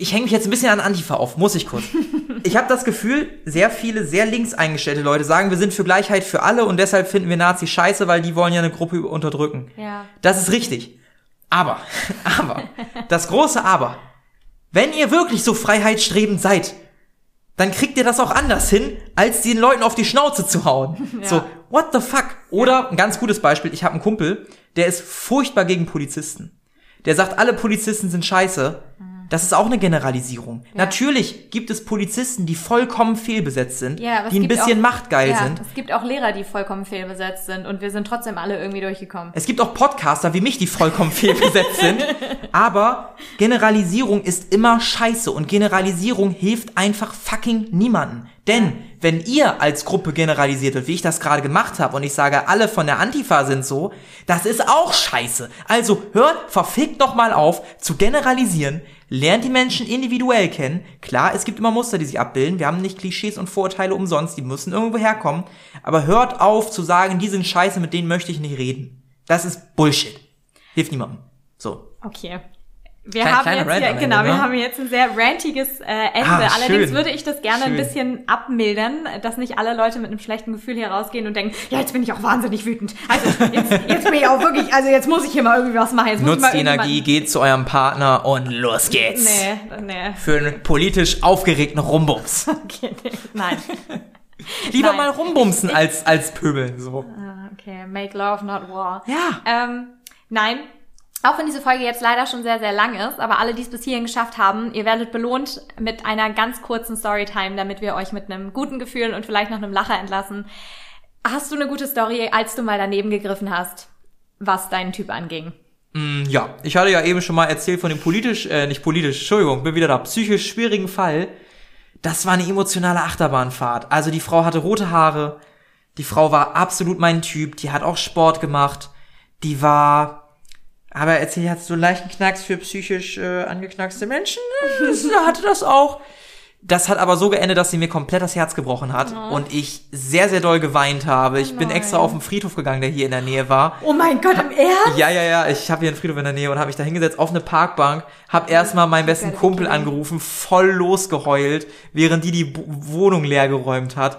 [SPEAKER 1] ich hänge mich jetzt ein bisschen an Antifa auf, muss ich kurz. ich habe das Gefühl, sehr viele sehr links eingestellte Leute sagen, wir sind für Gleichheit für alle und deshalb finden wir Nazis scheiße, weil die wollen ja eine Gruppe unterdrücken.
[SPEAKER 2] Ja.
[SPEAKER 1] Das ist richtig. Aber, aber, das große Aber, wenn ihr wirklich so freiheitsstrebend seid, dann kriegt ihr das auch anders hin, als den Leuten auf die Schnauze zu hauen. So, what the fuck? Oder ein ganz gutes Beispiel, ich habe einen Kumpel, der ist furchtbar gegen Polizisten. Der sagt, alle Polizisten sind scheiße. Das ist auch eine Generalisierung. Natürlich gibt es Polizisten, die vollkommen fehlbesetzt sind,
[SPEAKER 2] Ja,
[SPEAKER 1] die ein bisschen
[SPEAKER 2] auch,
[SPEAKER 1] machtgeil
[SPEAKER 2] ja,
[SPEAKER 1] sind.
[SPEAKER 2] Es gibt auch Lehrer, die vollkommen fehlbesetzt sind und wir sind trotzdem alle irgendwie durchgekommen.
[SPEAKER 1] Es gibt auch Podcaster wie mich, die vollkommen fehlbesetzt sind. Aber Generalisierung ist immer scheiße und Generalisierung hilft einfach fucking niemanden. Denn wenn ihr als Gruppe generalisiert wird, wie ich das gerade gemacht habe, und ich sage, alle von der Antifa sind so, das ist auch scheiße. Also hört verfickt doch mal auf zu generalisieren, lernt die Menschen individuell kennen. Klar, es gibt immer Muster, die sich abbilden. Wir haben nicht Klischees und Vorurteile umsonst, die müssen irgendwo herkommen. Aber hört auf zu sagen, die sind scheiße, mit denen möchte ich nicht reden. Das ist Bullshit. Hilft niemandem. So.
[SPEAKER 2] Okay. Wir
[SPEAKER 1] Klein-
[SPEAKER 2] haben jetzt ja,
[SPEAKER 1] am Ende,
[SPEAKER 2] genau, wir
[SPEAKER 1] ne?
[SPEAKER 2] haben jetzt ein sehr rantiges äh, Ende.
[SPEAKER 1] Ah,
[SPEAKER 2] Allerdings würde ich das gerne ein
[SPEAKER 1] Schön.
[SPEAKER 2] bisschen abmildern, dass nicht alle Leute mit einem schlechten Gefühl hier rausgehen und denken, ja, jetzt bin ich auch wahnsinnig wütend. Also jetzt, jetzt bin ich auch wirklich, also jetzt muss ich hier mal irgendwie was machen. Jetzt
[SPEAKER 1] Nutzt die Energie, geht zu eurem Partner und los geht's.
[SPEAKER 2] Nee, nee.
[SPEAKER 1] Für einen politisch aufgeregten Rumbums.
[SPEAKER 2] Okay, nee, nein.
[SPEAKER 1] Lieber
[SPEAKER 2] Nein.
[SPEAKER 1] mal rumbumsen als, als pöbeln, so.
[SPEAKER 2] Ah, Okay, make love, not war.
[SPEAKER 1] Ja.
[SPEAKER 2] Ähm, nein. Auch wenn diese Folge jetzt leider schon sehr, sehr lang ist, aber alle, die es bis hierhin geschafft haben, ihr werdet belohnt mit einer ganz kurzen Storytime, damit wir euch mit einem guten Gefühl und vielleicht noch einem Lacher entlassen. Hast du eine gute Story, als du mal daneben gegriffen hast, was deinen Typ anging?
[SPEAKER 1] Mm, Ja, ich hatte ja eben schon mal erzählt von dem politisch, äh, nicht politisch, Entschuldigung, bin wieder da, psychisch schwierigen Fall. Das war eine emotionale Achterbahnfahrt. Also die Frau hatte rote Haare, die Frau war absolut mein Typ, die hat auch Sport gemacht, die war, aber erzähl, hat so einen leichten Knacks für psychisch äh, angeknackste Menschen, Äh, das hatte das auch. Das hat aber so geendet, dass sie mir komplett das Herz gebrochen hat und ich sehr, sehr doll geweint habe. Ich bin
[SPEAKER 2] nein.
[SPEAKER 1] extra auf den Friedhof gegangen, der hier in der Nähe war.
[SPEAKER 2] Oh mein Gott, im Ernst?
[SPEAKER 1] Ja, ja, ja, ich habe hier einen Friedhof in der Nähe und habe mich da hingesetzt auf eine Parkbank, habe erstmal meinen besten Kumpel angerufen, voll losgeheult, während die die Bu- Wohnung leer geräumt hat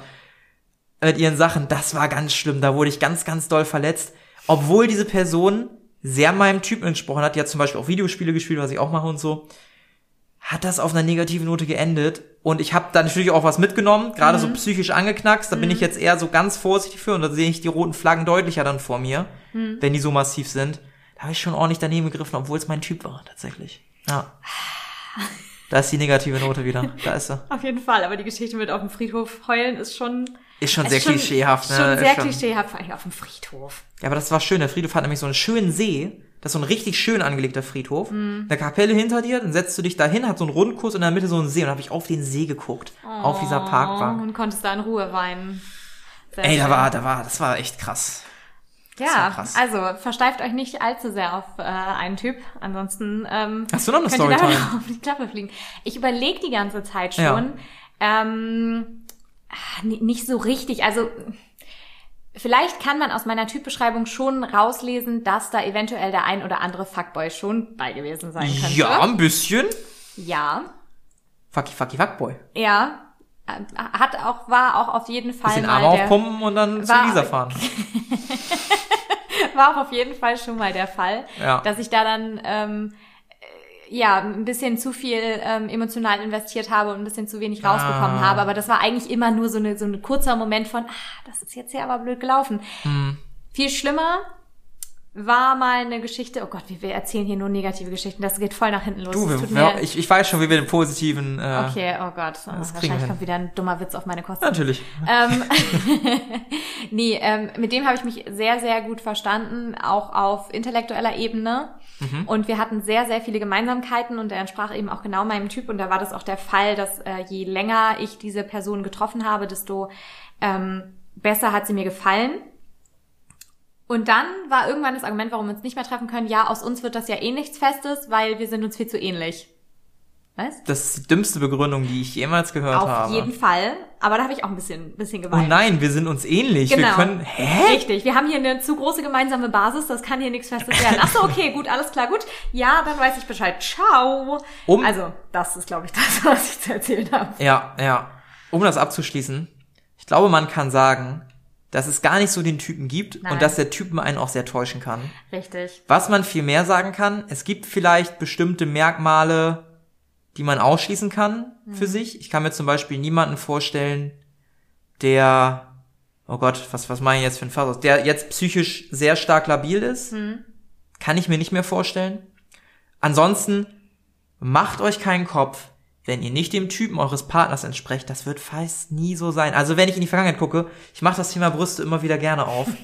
[SPEAKER 1] mit ihren Sachen. Das war ganz schlimm, da wurde ich ganz, ganz doll verletzt, obwohl diese Person sehr meinem Typen entsprochen hat, die hat zum Beispiel auch Videospiele gespielt, was ich auch mache und so, hat das auf einer negativen Note geendet. Und ich habe da natürlich auch was mitgenommen, gerade
[SPEAKER 2] Mhm.
[SPEAKER 1] so psychisch angeknackst. Da bin ich jetzt eher so ganz vorsichtig für und da sehe ich die roten Flaggen deutlicher dann vor mir,
[SPEAKER 2] Mhm.
[SPEAKER 1] wenn die so massiv sind. Da habe ich schon ordentlich daneben gegriffen, obwohl es mein Typ war, tatsächlich. Ja. Da ist die negative Note wieder. Da ist sie.
[SPEAKER 2] Auf jeden Fall, aber die Geschichte mit auf dem Friedhof heulen ist schon
[SPEAKER 1] Ist schon
[SPEAKER 2] ist
[SPEAKER 1] sehr klischeehaft, ne?
[SPEAKER 2] Schon sehr
[SPEAKER 1] schon-
[SPEAKER 2] klischeehaft, vor allem auf dem Friedhof.
[SPEAKER 1] Ja, aber das war schön. Der Friedhof hat nämlich so einen schönen See. Das ist so ein richtig schön angelegter Friedhof.
[SPEAKER 2] Mhm.
[SPEAKER 1] Eine Kapelle hinter dir, dann setzt du dich da hin, hat so einen Rundkurs und in der Mitte so einen See. Und dann habe ich auf den See geguckt. Auf dieser Parkbank.
[SPEAKER 2] Oh, und konntest da in Ruhe weinen. Sehr
[SPEAKER 1] Ey, da war, da war, das war echt krass.
[SPEAKER 2] Ja,
[SPEAKER 1] krass.
[SPEAKER 2] also versteift euch nicht allzu sehr auf äh, einen Typ. Ansonsten ähm,
[SPEAKER 1] Hast du noch eine
[SPEAKER 2] könnt ihr
[SPEAKER 1] Storytime?
[SPEAKER 2] damit auf die Klappe fliegen. Ich überlege die ganze Zeit schon.
[SPEAKER 1] Ja.
[SPEAKER 2] Ähm, nicht so richtig. Also vielleicht kann man aus meiner Typbeschreibung schon rauslesen, dass da eventuell der ein oder andere Fuckboy schon bei gewesen sein könnte.
[SPEAKER 1] Ja, ein bisschen.
[SPEAKER 2] Ja.
[SPEAKER 1] Fucky, fucky, fuckboy.
[SPEAKER 2] Ja. Äh, Hat auch, war auch auf jeden Fall
[SPEAKER 1] Bisschen Arme aufpumpen und dann zu
[SPEAKER 2] war-
[SPEAKER 1] Lisa fahren.
[SPEAKER 2] war auch auf jeden Fall schon mal der Fall,
[SPEAKER 1] Ja.
[SPEAKER 2] dass ich da dann ähm, äh, ja ein bisschen zu viel ähm, emotional investiert habe und ein bisschen zu wenig rausbekommen
[SPEAKER 1] Ah.
[SPEAKER 2] habe. Aber das war eigentlich immer nur so eine so ein kurzer Moment von, ah, das ist jetzt hier aber blöd gelaufen.
[SPEAKER 1] Hm.
[SPEAKER 2] Viel schlimmer war mal eine Geschichte. Oh Gott, wir, wir erzählen hier nur negative Geschichten. Das geht voll nach hinten los.
[SPEAKER 1] Du, wir, ich, ich weiß schon, wie wir den positiven. Äh,
[SPEAKER 2] Okay, oh Gott. Oh, wahrscheinlich kommt wieder ein dummer Witz auf meine Kosten.
[SPEAKER 1] Natürlich.
[SPEAKER 2] Ähm, nee, ähm, mit dem habe ich mich sehr, sehr gut verstanden, auch auf intellektueller Ebene. Und wir hatten sehr, sehr viele Gemeinsamkeiten und er entsprach eben auch genau meinem Typ. Und da war das auch der Fall, dass äh, je länger ich diese Person getroffen habe, desto ähm, besser hat sie mir gefallen. Und dann war irgendwann das Argument, warum wir uns nicht mehr treffen können, ja, aus uns wird das ja eh nichts Festes, weil wir sind uns viel zu ähnlich. Was?
[SPEAKER 1] Das ist die dümmste Begründung, die ich jemals gehört
[SPEAKER 2] Auf
[SPEAKER 1] habe.
[SPEAKER 2] jeden Fall. Aber da habe ich auch ein bisschen, bisschen
[SPEAKER 1] Oh
[SPEAKER 2] geweint.
[SPEAKER 1] nein, wir sind uns ähnlich. Wir
[SPEAKER 2] Genau.
[SPEAKER 1] können. Hä?
[SPEAKER 2] Richtig, wir haben hier eine zu große gemeinsame Basis, das kann hier nichts Festes werden. Ach so, okay, gut, alles klar, gut. Ja, dann weiß ich Bescheid. Ciao.
[SPEAKER 1] Um-
[SPEAKER 2] Also, das ist, glaube ich, das, was ich zu erzählen habe.
[SPEAKER 1] Ja, ja. Um das abzuschließen, ich glaube, man kann sagen, dass es gar nicht so den Typen gibt
[SPEAKER 2] Nein.
[SPEAKER 1] und dass der Typen einen auch sehr täuschen kann.
[SPEAKER 2] Richtig.
[SPEAKER 1] Was man viel mehr sagen kann, es gibt vielleicht bestimmte Merkmale, die man ausschließen kann für sich. Ich kann mir zum Beispiel niemanden vorstellen, der, oh Gott, was, was meine ich jetzt für ein Fass aus, der jetzt psychisch sehr stark labil ist. Kann ich mir nicht mehr vorstellen. Ansonsten, macht euch keinen Kopf, wenn ihr nicht dem Typen eures Partners entsprecht, das wird fast nie so sein. Also wenn ich in die Vergangenheit gucke, ich mache das Thema Brüste immer wieder gerne auf.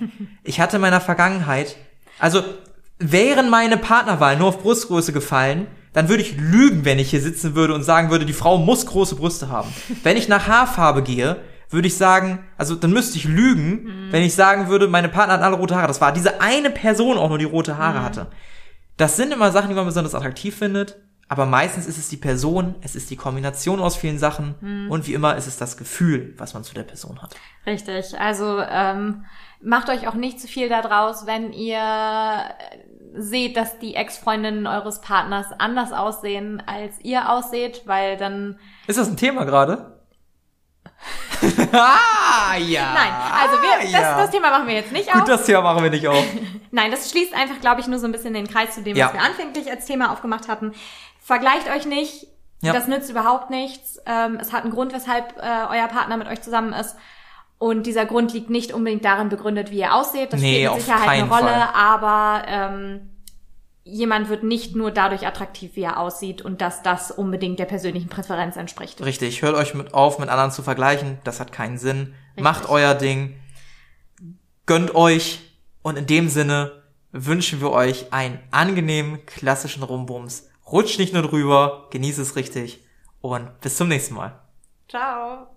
[SPEAKER 1] Ich hatte in meiner Vergangenheit, also wären meine Partnerwahl nur auf Brustgröße gefallen, dann würde ich lügen, wenn ich hier sitzen würde und sagen würde, die Frau muss große Brüste haben. Wenn ich nach Haarfarbe gehe, würde ich sagen, also dann müsste ich lügen, wenn ich sagen würde, meine Partner hat alle rote Haare. Das war diese eine Person auch nur, die rote Haare hatte. Das sind immer Sachen, die man besonders attraktiv findet, aber meistens ist es die Person, es ist die Kombination aus vielen Sachen und wie immer ist es das Gefühl, was man zu der Person hat.
[SPEAKER 2] Richtig. Also, ähm, macht euch auch nicht zu viel daraus, wenn ihr seht, dass die Ex-Freundinnen eures Partners anders aussehen, als ihr ausseht, weil dann
[SPEAKER 1] Ist das ein Thema gerade? ah, ja.
[SPEAKER 2] Nein, also wir,
[SPEAKER 1] Ah,
[SPEAKER 2] das,
[SPEAKER 1] ja.
[SPEAKER 2] das Thema machen wir jetzt nicht
[SPEAKER 1] Gut,
[SPEAKER 2] auf.
[SPEAKER 1] das Thema machen wir nicht auf.
[SPEAKER 2] Nein, das schließt einfach, glaube ich, nur so ein bisschen den Kreis zu dem,
[SPEAKER 1] Ja.
[SPEAKER 2] was wir anfänglich als Thema aufgemacht hatten. Vergleicht euch nicht.
[SPEAKER 1] Ja.
[SPEAKER 2] Das nützt überhaupt nichts. Ähm, es hat einen Grund, weshalb äh, euer Partner mit euch zusammen ist. Und dieser Grund liegt nicht unbedingt darin begründet, wie ihr aussieht. Das
[SPEAKER 1] Nee,
[SPEAKER 2] spielt mit Sicherheit eine Rolle,
[SPEAKER 1] Fall.
[SPEAKER 2] aber ähm, jemand wird nicht nur dadurch attraktiv, wie er aussieht und dass das unbedingt der persönlichen Präferenz entspricht.
[SPEAKER 1] Richtig, hört euch mit auf, mit anderen zu vergleichen. Das hat keinen Sinn. Macht euer Ding. Gönnt euch. Und in dem Sinne wünschen wir euch einen angenehmen, klassischen Rumbums. Rutscht nicht nur drüber, genießt es richtig. Und bis zum nächsten Mal.
[SPEAKER 2] Ciao.